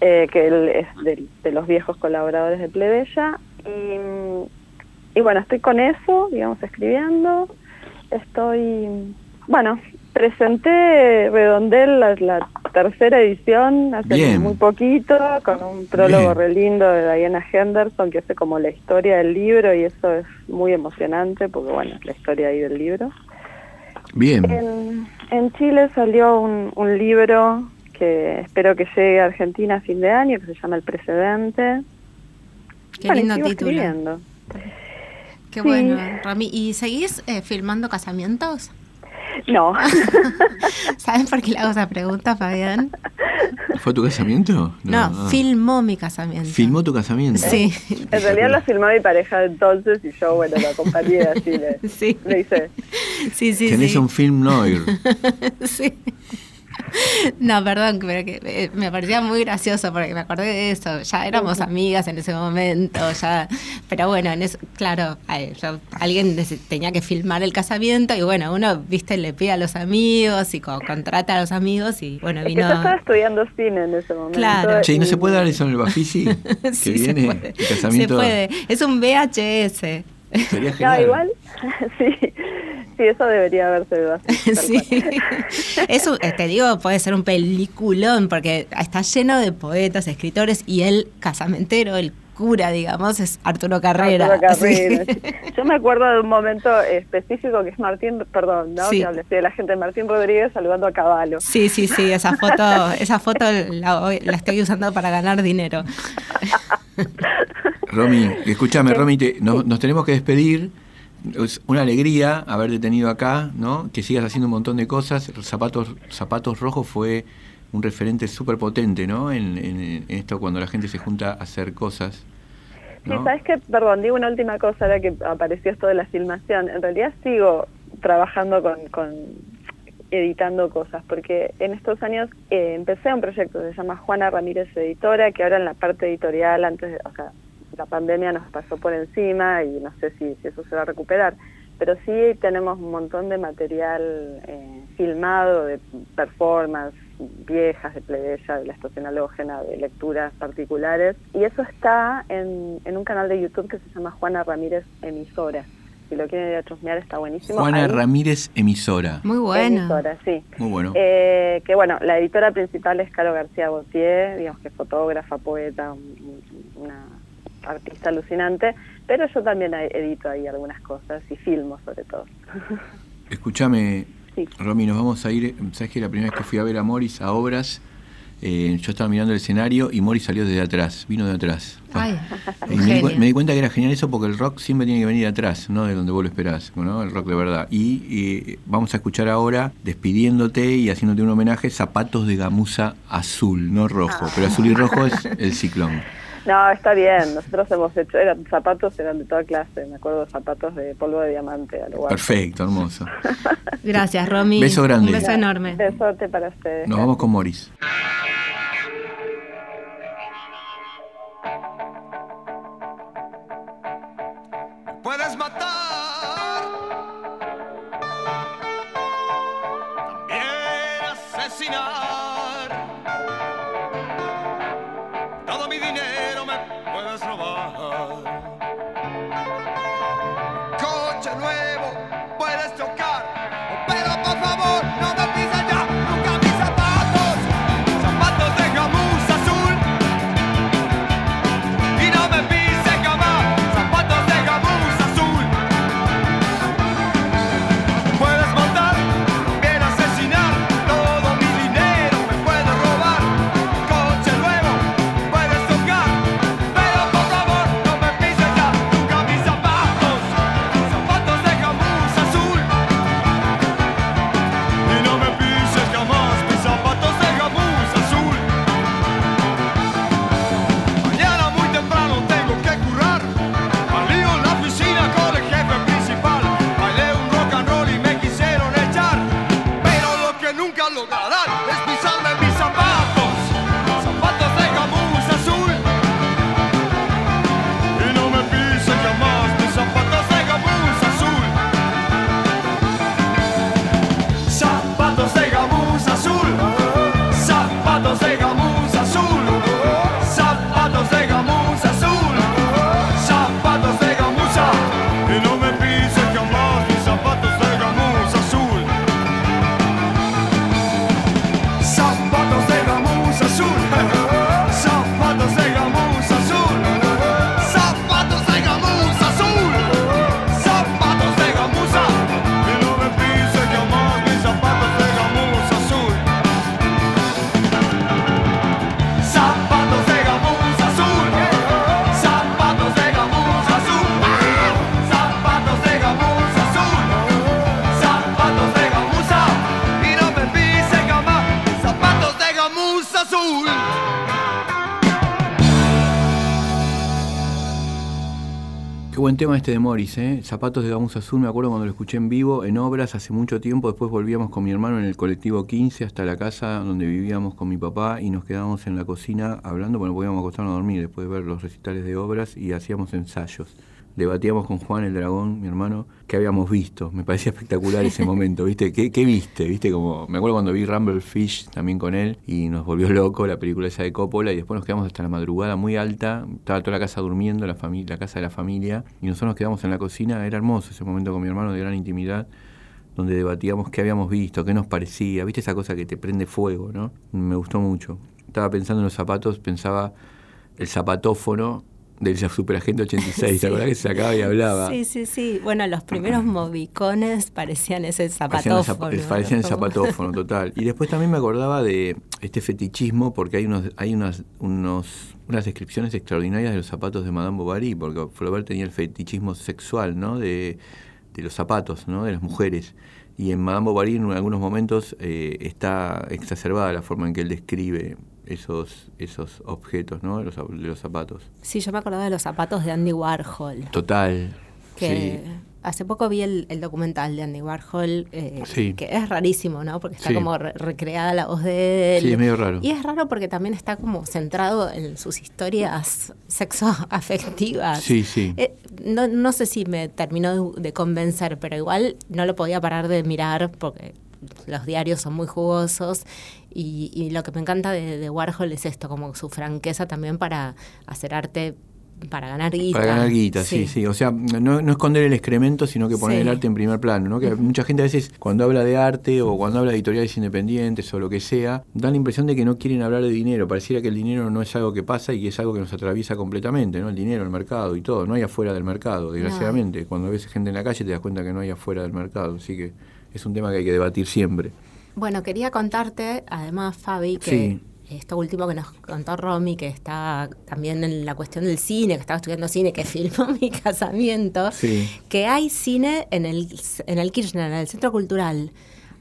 [SPEAKER 7] eh, que él es del- de, los viejos colaboradores de Plebeya. Y, y bueno, estoy con eso, digamos, escribiendo estoy, bueno, presenté Redondel la, la tercera edición hace
[SPEAKER 3] Bien.
[SPEAKER 7] muy poquito, con un prólogo
[SPEAKER 3] Bien.
[SPEAKER 7] re lindo de Diana Henderson, que hace como la historia del libro y eso es muy emocionante, porque bueno, es la historia ahí del libro.
[SPEAKER 3] Bien.
[SPEAKER 7] En, en Chile salió un, un libro que espero que llegue a Argentina a fin de año, que se llama El Precedente.
[SPEAKER 2] Qué
[SPEAKER 7] Bueno,
[SPEAKER 2] lindo título.
[SPEAKER 7] escribiendo.
[SPEAKER 2] Qué
[SPEAKER 7] Sí.
[SPEAKER 2] bueno, Rami. ¿Y seguís eh, filmando casamientos?
[SPEAKER 7] No,
[SPEAKER 2] ¿Sabes por qué le hago esa pregunta, Fabián?
[SPEAKER 3] ¿Fue tu casamiento?
[SPEAKER 2] No,
[SPEAKER 3] ah.
[SPEAKER 2] filmó mi casamiento.
[SPEAKER 3] ¿Filmó tu casamiento?
[SPEAKER 2] Sí,
[SPEAKER 7] En realidad lo filmó mi pareja entonces y yo, bueno, lo acompañé así, le,
[SPEAKER 2] sí.
[SPEAKER 7] le hice.
[SPEAKER 2] Sí, sí,
[SPEAKER 3] Tenés
[SPEAKER 2] sí.
[SPEAKER 3] un film noir.
[SPEAKER 2] sí. No, perdón, pero que me parecía muy gracioso porque me acordé de eso. Ya éramos amigas en ese momento, ya. Pero bueno, en eso, claro, ay, yo- alguien tenía que filmar el casamiento y bueno, uno, viste, le pide a los amigos y co- contrata a los amigos y bueno,
[SPEAKER 7] Es que
[SPEAKER 2] vino.
[SPEAKER 7] yo estaba estudiando cine en ese momento.
[SPEAKER 2] Claro.
[SPEAKER 3] Che, ¿y no se puede dar eso en el Bafisi? que
[SPEAKER 2] Sí, se
[SPEAKER 3] viene
[SPEAKER 2] puede.
[SPEAKER 3] el casamiento.
[SPEAKER 2] Se puede. Es un VHS.
[SPEAKER 3] Sería
[SPEAKER 7] No,
[SPEAKER 3] genial.
[SPEAKER 7] igual, sí, sí, eso debería haberse dado así.
[SPEAKER 2] Sí, eso eh, te digo, puede ser un peliculón porque está lleno de poetas, escritores y el casamentero, el cura, digamos, es Arturo Carrera.
[SPEAKER 7] Arturo Carrera,
[SPEAKER 2] Sí.
[SPEAKER 7] Yo me acuerdo de un momento específico que es Martín, perdón, ¿no?
[SPEAKER 2] Sí.
[SPEAKER 7] Que hablé de la gente de Martín Rodríguez saludando a Caballo.
[SPEAKER 2] Sí, sí, sí, esa foto, esa foto la, la estoy usando para ganar dinero.
[SPEAKER 3] Romy, escúchame, Romy, te- nos, nos tenemos que despedir. Es una alegría haberte tenido acá, ¿no? Que sigas haciendo un montón de cosas. Zapatos, Zapatos Rojos fue un referente súper potente, ¿no? En, en- en esto cuando la gente se junta a hacer cosas.
[SPEAKER 7] Sí, sabes que, perdón, digo una última cosa ahora que apareció esto de la filmación. En realidad sigo trabajando con, con editando cosas, porque en estos años eh, empecé un proyecto que se llama Juana Ramírez Editora, que ahora en la parte editorial, antes, de- o sea, la pandemia nos pasó por encima y no sé si, si eso se va a recuperar, pero sí tenemos un montón de material eh, filmado, de performance, viejas, de plebeya, de la estación halógena, de lecturas particulares, y eso está en, en un canal de YouTube que se llama Juana Ramírez Emisora. Si lo quieren ir a chusmear está buenísimo.
[SPEAKER 3] Juana
[SPEAKER 7] Ahí-
[SPEAKER 3] Ramírez, emisora.
[SPEAKER 2] Muy bueno.
[SPEAKER 7] Emisora, sí.
[SPEAKER 3] Muy bueno.
[SPEAKER 7] Eh, que bueno, la editora principal es Caro García Gautier, digamos que es fotógrafa, poeta, un- una artista alucinante, pero yo también edito ahí algunas cosas y filmo sobre todo.
[SPEAKER 3] Escúchame,
[SPEAKER 7] Sí.
[SPEAKER 3] Romy, nos vamos a ir. ¿Sabes que la primera vez que fui a ver a Morris a obras eh, yo estaba mirando el escenario y Mori salió desde atrás, vino de atrás.
[SPEAKER 2] Ay,
[SPEAKER 3] Y
[SPEAKER 2] un
[SPEAKER 3] me, di, me cuenta que era genial eso porque el rock siempre tiene que venir de atrás, no de donde vos lo esperás, ¿no? el rock de verdad. Y, eh, vamos a escuchar ahora, despidiéndote y haciéndote un homenaje, Zapatos de Gamuza Azul, no rojo, pero azul y rojo es el ciclón.
[SPEAKER 7] No, está bien. Nosotros hemos hecho, eran zapatos, eran de toda clase. Me acuerdo zapatos de polvo de diamante al lugar.
[SPEAKER 3] Perfecto, hermoso.
[SPEAKER 2] Gracias, Romy.
[SPEAKER 3] Beso grande.
[SPEAKER 2] Un beso enorme.
[SPEAKER 7] Besote para ustedes.
[SPEAKER 3] Nos vamos con Morris. Este de Morris, ¿eh? Zapatos de gamuza azul, me acuerdo cuando lo escuché en vivo, en obras, hace mucho tiempo. Después volvíamos con mi hermano en el colectivo 15 hasta la casa donde vivíamos con mi papá y nos quedábamos en la cocina hablando, porque no podíamos acostarnos a dormir después de ver los recitales de obras y hacíamos ensayos. Debatíamos con Juan el Dragón, mi hermano, qué habíamos visto. Me parecía espectacular ese momento, ¿viste? ¿Qué, qué viste? ¿Viste? Como, me acuerdo cuando vi Rumble Fish también con él y nos volvió loco la película esa de Coppola y después nos quedamos hasta la madrugada muy alta. Estaba toda la casa durmiendo, la casa de la familia y nosotros nos quedamos en la cocina. Era hermoso ese momento con mi hermano de gran intimidad donde debatíamos qué habíamos visto, qué nos parecía. ¿Viste esa cosa que te prende fuego, no? Me gustó mucho. Estaba pensando en los zapatos, pensaba el zapatófono del Superagente 86, ¿te acordás que se sacaba y hablaba?
[SPEAKER 2] Sí, sí, sí. Bueno, los primeros movicones parecían ese
[SPEAKER 3] Parecían el
[SPEAKER 2] zapatófono.
[SPEAKER 3] zap- parecían el
[SPEAKER 2] Como-
[SPEAKER 3] zapatófono, total. Y después también me acordaba de este fetichismo, porque hay unos, hay unas, unos, unas descripciones extraordinarias de los zapatos de Madame Bovary, porque Flaubert tenía el fetichismo sexual, ¿no? De, de los zapatos, ¿no? De las mujeres. Y en Madame Bovary en algunos momentos eh, está exacerbada la forma en que él describe esos, esos objetos, ¿no? Los, los zapatos.
[SPEAKER 2] Sí, yo me acordaba de los zapatos de Andy Warhol.
[SPEAKER 3] Total.
[SPEAKER 2] Que
[SPEAKER 3] sí.
[SPEAKER 2] hace poco vi el, el documental de Andy Warhol, eh,
[SPEAKER 3] Sí.
[SPEAKER 2] que es rarísimo, ¿no? Porque está
[SPEAKER 3] Sí.
[SPEAKER 2] como re- recreada la voz de él.
[SPEAKER 3] Sí, es medio raro.
[SPEAKER 2] Y es raro porque también está como centrado en sus historias sexoafectivas.
[SPEAKER 3] Sí, sí.
[SPEAKER 2] Eh, no, no sé si me terminó de, de convencer, pero igual no lo podía parar de mirar porque los diarios son muy jugosos y, y lo que me encanta de, de Warhol es esto, como su franqueza también para hacer arte, para ganar guita.
[SPEAKER 3] Para ganar guita, sí, sí. O sea, no, no esconder el excremento, sino que poner
[SPEAKER 2] Sí.
[SPEAKER 3] el arte en primer plano, ¿no? Que mucha gente a veces cuando habla de arte o cuando habla de editoriales independientes o lo que sea, da la impresión de que no quieren hablar de dinero. Pareciera que el dinero no es algo que pasa y que es algo que nos atraviesa completamente, ¿no? El dinero, el mercado y todo. No hay afuera del mercado, desgraciadamente. Cuando ves gente en la calle te das cuenta que no hay afuera del mercado. Así que es un tema que hay que debatir siempre.
[SPEAKER 2] Bueno, quería contarte, además, Fabi, que
[SPEAKER 3] Sí.
[SPEAKER 2] esto último que nos contó Romy, que está también en la cuestión del cine, que estaba estudiando cine, que filmó mi casamiento,
[SPEAKER 3] Sí.
[SPEAKER 2] que hay cine en el, en el Kirchner, en el Centro Cultural.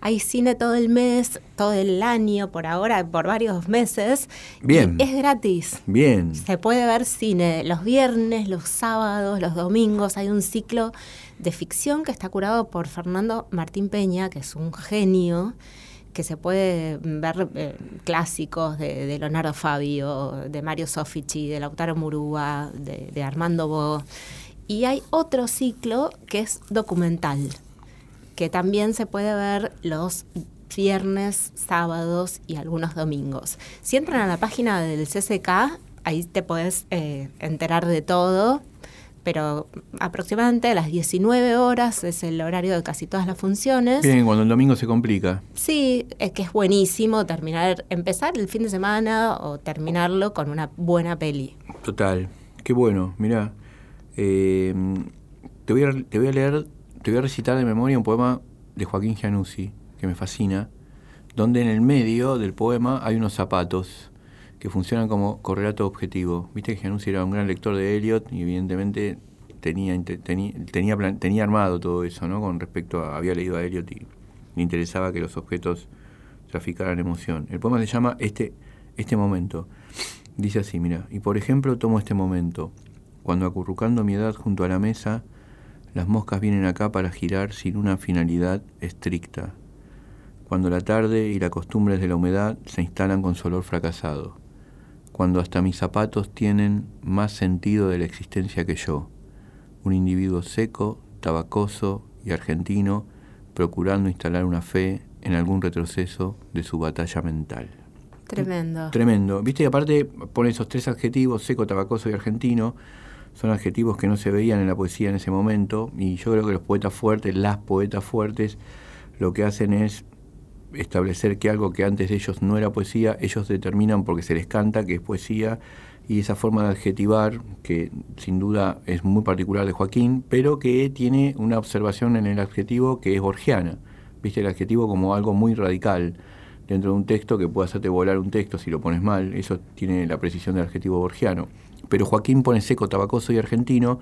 [SPEAKER 2] Hay cine todo el mes, todo el año, por ahora, por varios meses. y
[SPEAKER 3] Bien.
[SPEAKER 2] es gratis.
[SPEAKER 3] Bien.
[SPEAKER 2] Se puede ver cine los viernes, los sábados, los domingos. Hay un ciclo de ficción que está curado por Fernando Martín Peña, que es un genio, que se puede ver eh, clásicos de, de Leonardo Fabio, de Mario Sofici, de Lautaro Murúa, de, de Armando Bo. Y hay otro ciclo que es documental, que también se puede ver los viernes, sábados y algunos domingos. Si entran a la página del CCK, ahí te puedes eh, enterar de todo, pero aproximadamente a las 19 horas es el horario de casi todas las funciones.
[SPEAKER 3] Bien, cuando el domingo se complica.
[SPEAKER 2] Sí, es que es buenísimo terminar, empezar el fin de semana o terminarlo con una buena peli.
[SPEAKER 3] Total, qué bueno, mirá. eh, te, voy a, te voy a leer, te voy a recitar de memoria un poema de Joaquín Gianussi, que me fascina, donde en el medio del poema hay unos zapatos que funcionan como correlato objetivo. Viste que Gianussi era un gran lector de Eliot y evidentemente tenía, tenía, tenía armado todo eso, ¿no? Con respecto a, había leído a Eliot y le interesaba que los objetos traficaran emoción. El poema se llama Este, este momento. Dice así, mira, y por ejemplo tomo este momento, cuando acurrucando mi edad junto a la mesa, las moscas vienen acá para girar sin una finalidad estricta, cuando la tarde y las costumbres de la humedad se instalan con su olor fracasado, cuando hasta mis zapatos tienen más sentido de la existencia que yo, un individuo seco, tabacoso y argentino, procurando instalar una fe en algún retroceso de su batalla mental.
[SPEAKER 2] Tremendo.
[SPEAKER 3] Tremendo. Viste, y aparte pone esos tres adjetivos, seco, tabacoso y argentino. Son adjetivos que no se veían en la poesía en ese momento. Y yo creo que los poetas fuertes, las poetas fuertes, lo que hacen es establecer que algo que antes de ellos no era poesía, ellos determinan porque se les canta que es poesía. Y esa forma de adjetivar, que sin duda es muy particular de Joaquín, pero que tiene una observación en el adjetivo que es borgiana. Viste el adjetivo como algo muy radical dentro de un texto que puede hacerte volar un texto si lo pones mal. Eso tiene la precisión del adjetivo borgiano. Pero Joaquín pone seco, tabacoso y argentino,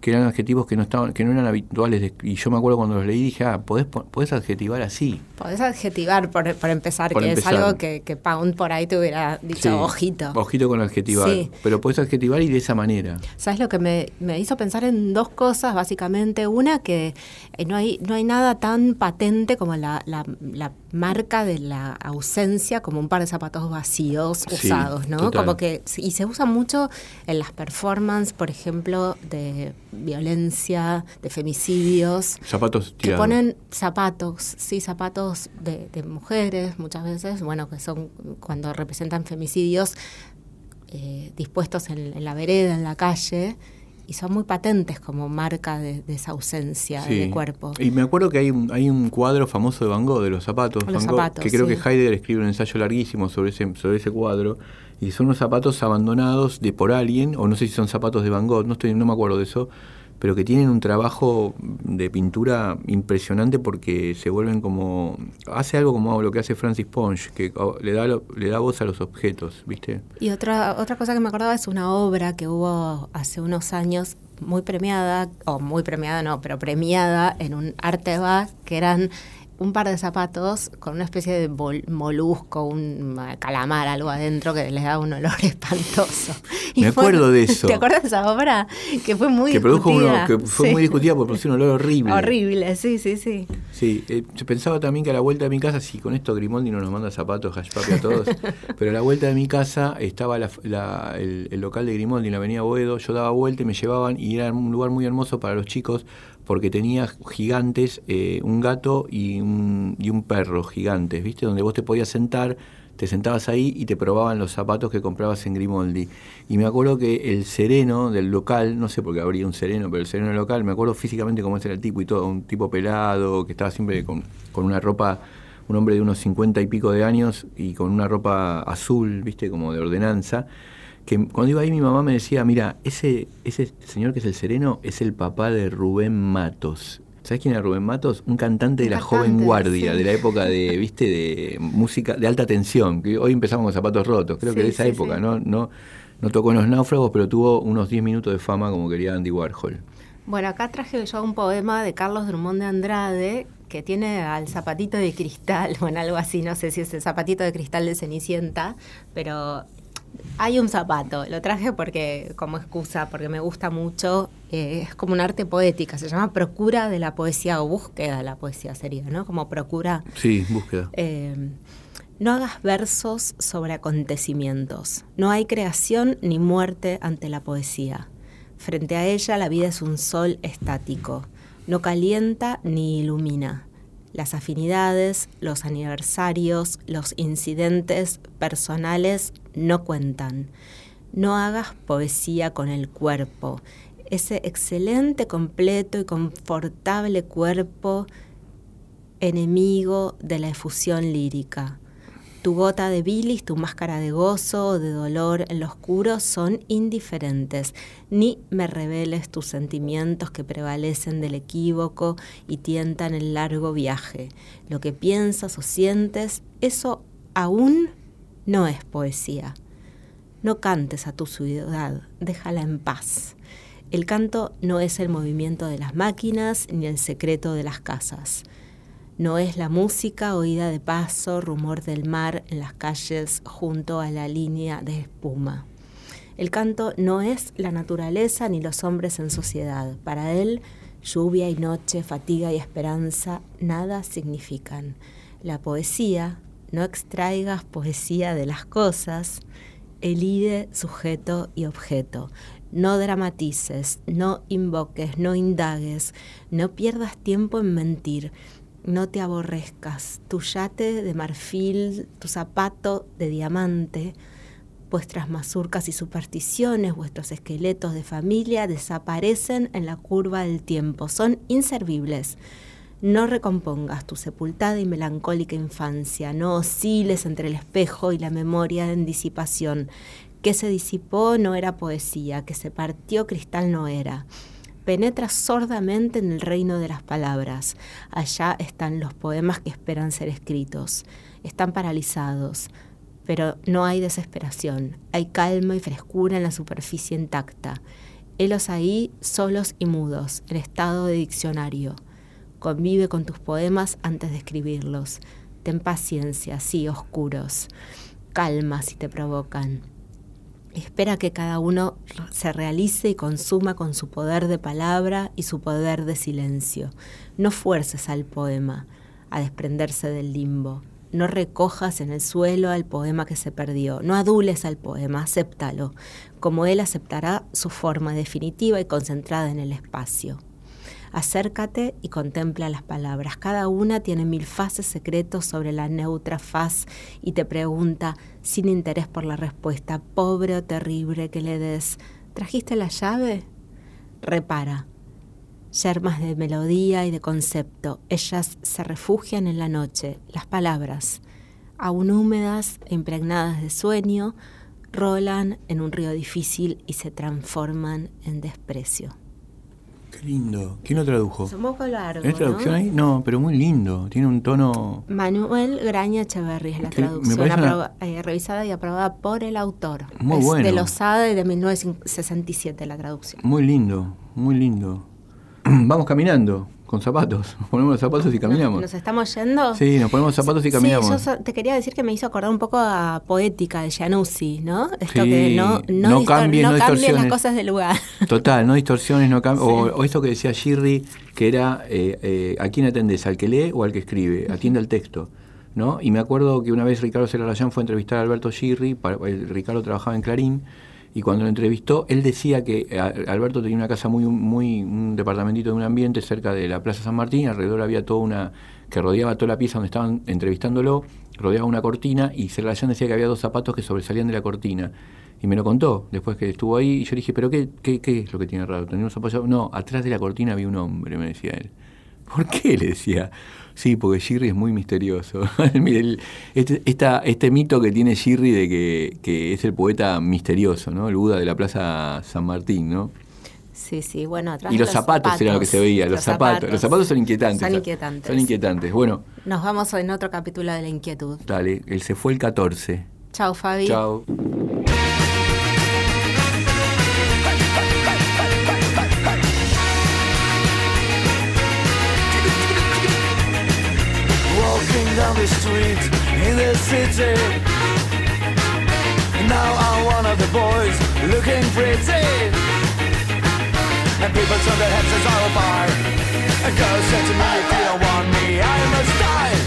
[SPEAKER 3] que eran adjetivos que no estaban, que no eran habituales. de- y yo me acuerdo cuando los leí dije, ah, podés, po- podés adjetivar así.
[SPEAKER 2] Podés adjetivar por, por empezar,
[SPEAKER 3] Por
[SPEAKER 2] que
[SPEAKER 3] empezar.
[SPEAKER 2] es algo que, que Pound por ahí te hubiera dicho
[SPEAKER 3] Sí,
[SPEAKER 2] ojito.
[SPEAKER 3] Ojito con adjetivar.
[SPEAKER 2] Sí.
[SPEAKER 3] Pero podés adjetivar y de esa manera.
[SPEAKER 2] ¿Sabes lo que me, me hizo pensar en dos cosas, básicamente? Una, que eh, no hay, no hay nada tan patente como la, la- la marca de la ausencia, como un par de zapatos vacíos
[SPEAKER 3] Sí,
[SPEAKER 2] usados, ¿no?
[SPEAKER 3] total.
[SPEAKER 2] Como que, y se usa mucho en las performances, por ejemplo, de violencia, de femicidios.
[SPEAKER 3] Zapatos
[SPEAKER 2] Que
[SPEAKER 3] tirados.
[SPEAKER 2] ponen zapatos, sí, zapatos de, de mujeres muchas veces, bueno, que son cuando representan femicidios eh, dispuestos en, en la vereda, en la calle, y son muy patentes como marca de, de esa ausencia
[SPEAKER 3] Sí.
[SPEAKER 2] de cuerpo.
[SPEAKER 3] Y me acuerdo que hay un, hay un cuadro famoso de Van Gogh, de los zapatos,
[SPEAKER 2] Los
[SPEAKER 3] Van Gogh,
[SPEAKER 2] zapatos,
[SPEAKER 3] que creo
[SPEAKER 2] sí.
[SPEAKER 3] que Heidegger escribe un ensayo larguísimo sobre ese, sobre ese cuadro, y son unos zapatos abandonados de por alguien, o no sé si son zapatos de Van Gogh, no, estoy, no me acuerdo de eso, pero que tienen un trabajo de pintura impresionante porque se vuelven como... Hace algo como lo que hace Francis Ponge, que le da, le da voz a los objetos, ¿viste?
[SPEAKER 2] Y otra, otra cosa que me acordaba es una obra que hubo hace unos años muy premiada, o muy premiada no, pero premiada en un arte va, que eran un par de zapatos con una especie de molusco, un calamar, algo adentro que les da un olor espantoso.
[SPEAKER 3] Me
[SPEAKER 2] fue-
[SPEAKER 3] acuerdo de eso.
[SPEAKER 2] ¿Te acuerdas de esa obra? Que fue muy
[SPEAKER 3] que produjo uno,
[SPEAKER 2] discutida.
[SPEAKER 3] que fue
[SPEAKER 2] Sí.
[SPEAKER 3] muy discutida porque producía un olor horrible.
[SPEAKER 2] Horrible, sí, sí, sí.
[SPEAKER 3] Sí, eh, yo pensaba también que a la vuelta de mi casa, si con esto Grimaldi no nos manda zapatos, hash papi a todos, pero a la vuelta de mi casa estaba la- la- el, el local de Grimaldi en la avenida Boedo, yo daba vuelta y me llevaban y era un lugar muy hermoso para los chicos porque tenía gigantes, eh, un gato y un, y un perro gigantes, ¿viste? Donde vos te podías sentar, te sentabas ahí y te probaban los zapatos que comprabas en Grimaldi. Y me acuerdo que el sereno del local, no sé por qué habría un sereno, pero el sereno del local, me acuerdo físicamente cómo era el tipo y todo, un tipo pelado, que estaba siempre con, con una ropa, un hombre de unos cincuenta y pico de años y con una ropa azul, viste, como de ordenanza, que cuando iba ahí mi mamá me decía, mira, ese, ese señor que es el sereno es el papá de Rubén Matos. ¿Sabés quién era Rubén Matos? Un cantante de la joven guardia,
[SPEAKER 2] sí.
[SPEAKER 3] de la época de, viste, de música de alta tensión. Que hoy empezamos con zapatos rotos, creo que de esa
[SPEAKER 2] sí,
[SPEAKER 3] época. ¿no? No, no tocó en los náufragos, pero tuvo unos 10 minutos de fama como quería Andy Warhol.
[SPEAKER 2] Bueno, acá traje yo un poema de Carlos Drummond de Andrade que tiene al zapatito de cristal, bueno, algo así, no sé si es el zapatito de cristal de Cenicienta, pero hay un zapato, lo traje porque como excusa, porque me gusta mucho, eh, es como un arte poética, se llama procura de la poesía o búsqueda de la poesía sería, ¿no? Como procura
[SPEAKER 3] Sí, búsqueda.
[SPEAKER 2] eh, no hagas versos sobre acontecimientos. No hay creación ni muerte ante la poesía. Frente a ella la vida es un sol estático. No calienta ni ilumina. Las afinidades, los aniversarios, los incidentes personales no cuentan. No hagas poesía con el cuerpo. Ese excelente, completo y confortable cuerpo enemigo de la efusión lírica. Tu gota de bilis, tu máscara de gozo o de dolor en lo oscuro son indiferentes, ni me reveles tus sentimientos que prevalecen del equívoco y tientan el largo viaje. Lo que piensas o sientes, eso aún no es poesía. No cantes a tu ciudad, déjala en paz. El canto no es el movimiento de las máquinas ni el secreto de las casas. No es la música oída de paso, rumor del mar en las calles junto a la línea de espuma. El canto no es la naturaleza ni los hombres en sociedad. Para él, lluvia y noche, fatiga y esperanza, nada significan. La poesía, no extraigas poesía de las cosas, elide sujeto y objeto. No dramatices, no invoques, no indagues, no pierdas tiempo en mentir, no te aborrezcas. Tu yate de marfil, tu zapato de diamante, vuestras mazurcas y supersticiones, vuestros esqueletos de familia desaparecen en la curva del tiempo, son inservibles. No recompongas tu sepultada y melancólica infancia, no osciles entre el espejo y la memoria en disipación. Que se disipó no era poesía, que se partió cristal no era. Penetra sordamente en el reino de las palabras. Allá están los poemas que esperan ser escritos. Están paralizados, pero no hay desesperación. Hay calma y frescura en la superficie intacta. Helos ahí, solos y mudos, en estado de diccionario. Convive con tus poemas antes de escribirlos. Ten paciencia, sí, oscuros. Calma si te provocan. Espera que cada uno se realice y consuma con su poder de palabra y su poder de silencio. No fuerces al poema a desprenderse del limbo. No recojas en el suelo al poema que se perdió. No adules al poema, acéptalo, como él aceptará su forma definitiva y concentrada en el espacio. Acércate y contempla las palabras. Cada una tiene mil fases secretos sobre la neutra faz y te pregunta, sin interés por la respuesta, pobre o terrible que le des, ¿trajiste la llave? Repara. Yermas de melodía y de concepto, ellas se refugian en la noche, las palabras, aún húmedas e impregnadas de sueño, rolan en un río difícil y se transforman en desprecio.
[SPEAKER 3] Qué lindo. ¿Quién lo tradujo?
[SPEAKER 2] Es un poco largo.
[SPEAKER 3] ¿Es traducción
[SPEAKER 2] ¿no?
[SPEAKER 3] ahí? No, pero muy lindo. Tiene un tono.
[SPEAKER 2] Manuel Graña Echeverry es la traducción,
[SPEAKER 3] una-
[SPEAKER 2] eh, revisada y aprobada por el autor.
[SPEAKER 3] Muy
[SPEAKER 2] es
[SPEAKER 3] bueno.
[SPEAKER 2] De Lozada y de 1967 la traducción.
[SPEAKER 3] Muy lindo, muy lindo. Vamos caminando, con zapatos. Nos ponemos los zapatos y caminamos.
[SPEAKER 2] ¿Nos estamos yendo?
[SPEAKER 3] Sí, nos ponemos zapatos y caminamos.
[SPEAKER 2] Sí, yo so- te quería decir que me hizo acordar un poco a Poética de Januzzi, ¿no? Esto
[SPEAKER 3] Sí,
[SPEAKER 2] que no, no,
[SPEAKER 3] no cambies,
[SPEAKER 2] no
[SPEAKER 3] no
[SPEAKER 2] cambies las cosas del lugar.
[SPEAKER 3] Total, no distorsiones, no cam-
[SPEAKER 2] Sí.
[SPEAKER 3] o, o esto que decía Shirri, que era eh, eh, ¿a quién atendés? ¿Al que lee o al que escribe? Atiende al texto. ¿no? Y me acuerdo que una vez Ricardo Celarayán fue a entrevistar a Alberto Shirri, para- el- Ricardo trabajaba en Clarín, y cuando lo entrevistó, él decía que eh, Alberto tenía una casa muy, muy, un departamentito de un ambiente cerca de la Plaza San Martín, alrededor había toda una, que rodeaba toda la pieza donde estaban entrevistándolo, rodeaba una cortina, y Celarayán decía que había dos zapatos que sobresalían de la cortina. Y me lo contó después que estuvo ahí, y yo le dije, ¿pero qué, qué, qué es lo que tiene raro? ¿Tenía unos zapatos? No, atrás de la cortina había un hombre, me decía él. ¿Por qué? Le decía. Sí, porque Shirri es muy misterioso. Este, esta- este mito que tiene Shirri de que, que es el poeta misterioso, ¿no? El Buda de la Plaza San Martín, ¿no?
[SPEAKER 2] Sí, sí, bueno, atrás
[SPEAKER 3] Y los zapatos, eran lo que se veía, los, zapatos. Los zapatos son inquietantes.
[SPEAKER 2] Son inquietantes.
[SPEAKER 3] Son inquietantes. Bueno,
[SPEAKER 2] Nos vamos en otro capítulo de la inquietud.
[SPEAKER 3] dale, él se fue el 14.
[SPEAKER 2] Chao, Fabi.
[SPEAKER 3] Chao.
[SPEAKER 8] Down the street in the city. Now I'm one of the boys looking pretty. And people turn their heads as I go by. A girl said to me, if you don't want me, I must die.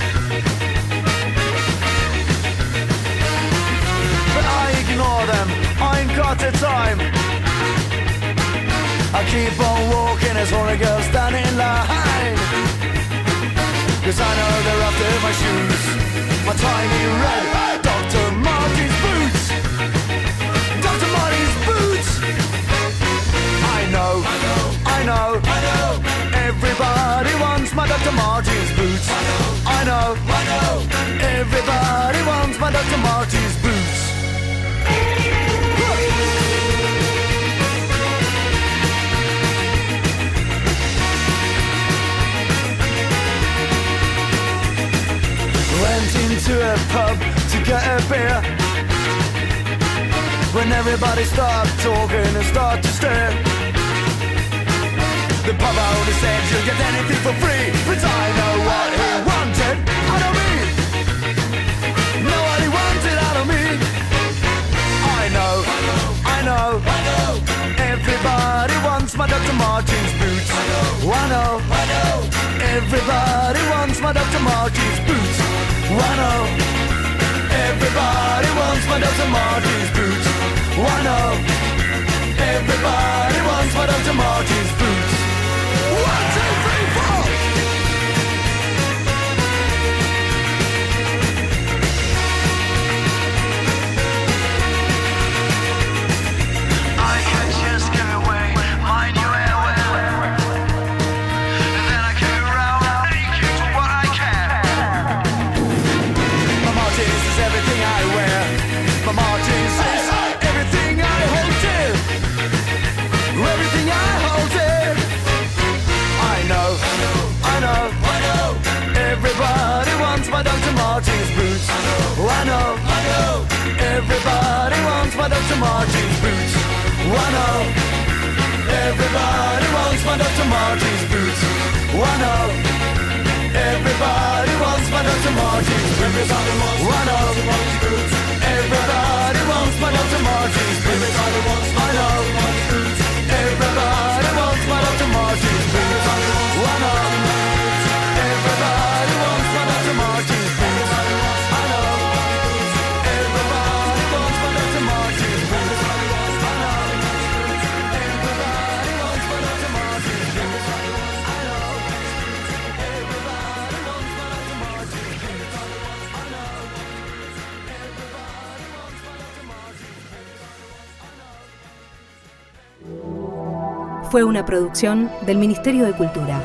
[SPEAKER 8] But I ignore them, I ain't got the time. I keep on walking as one of the girls stand in line. Cause I know they're after my shoes My tiny red Dr. Martens boots Dr. Martens boots I know, I know, I know, I know Everybody wants my Dr. Martens boots I know, I know Everybody wants my Dr. Martens boots Into a pub to get a beer. When everybody started talking and started to stare. The pub owner said you'll get anything for free But I know what he wanted out of me. Know what he wanted out of me. I know, I know, Everybody wants my Dr. Martens boots. I know, I know, I know Everybody wants my Dr. Martens boots I know Everybody wants my Dr. Martens boots I know Everybody wants my Dr. Martens boots
[SPEAKER 1] Una producción del Ministerio de Cultura.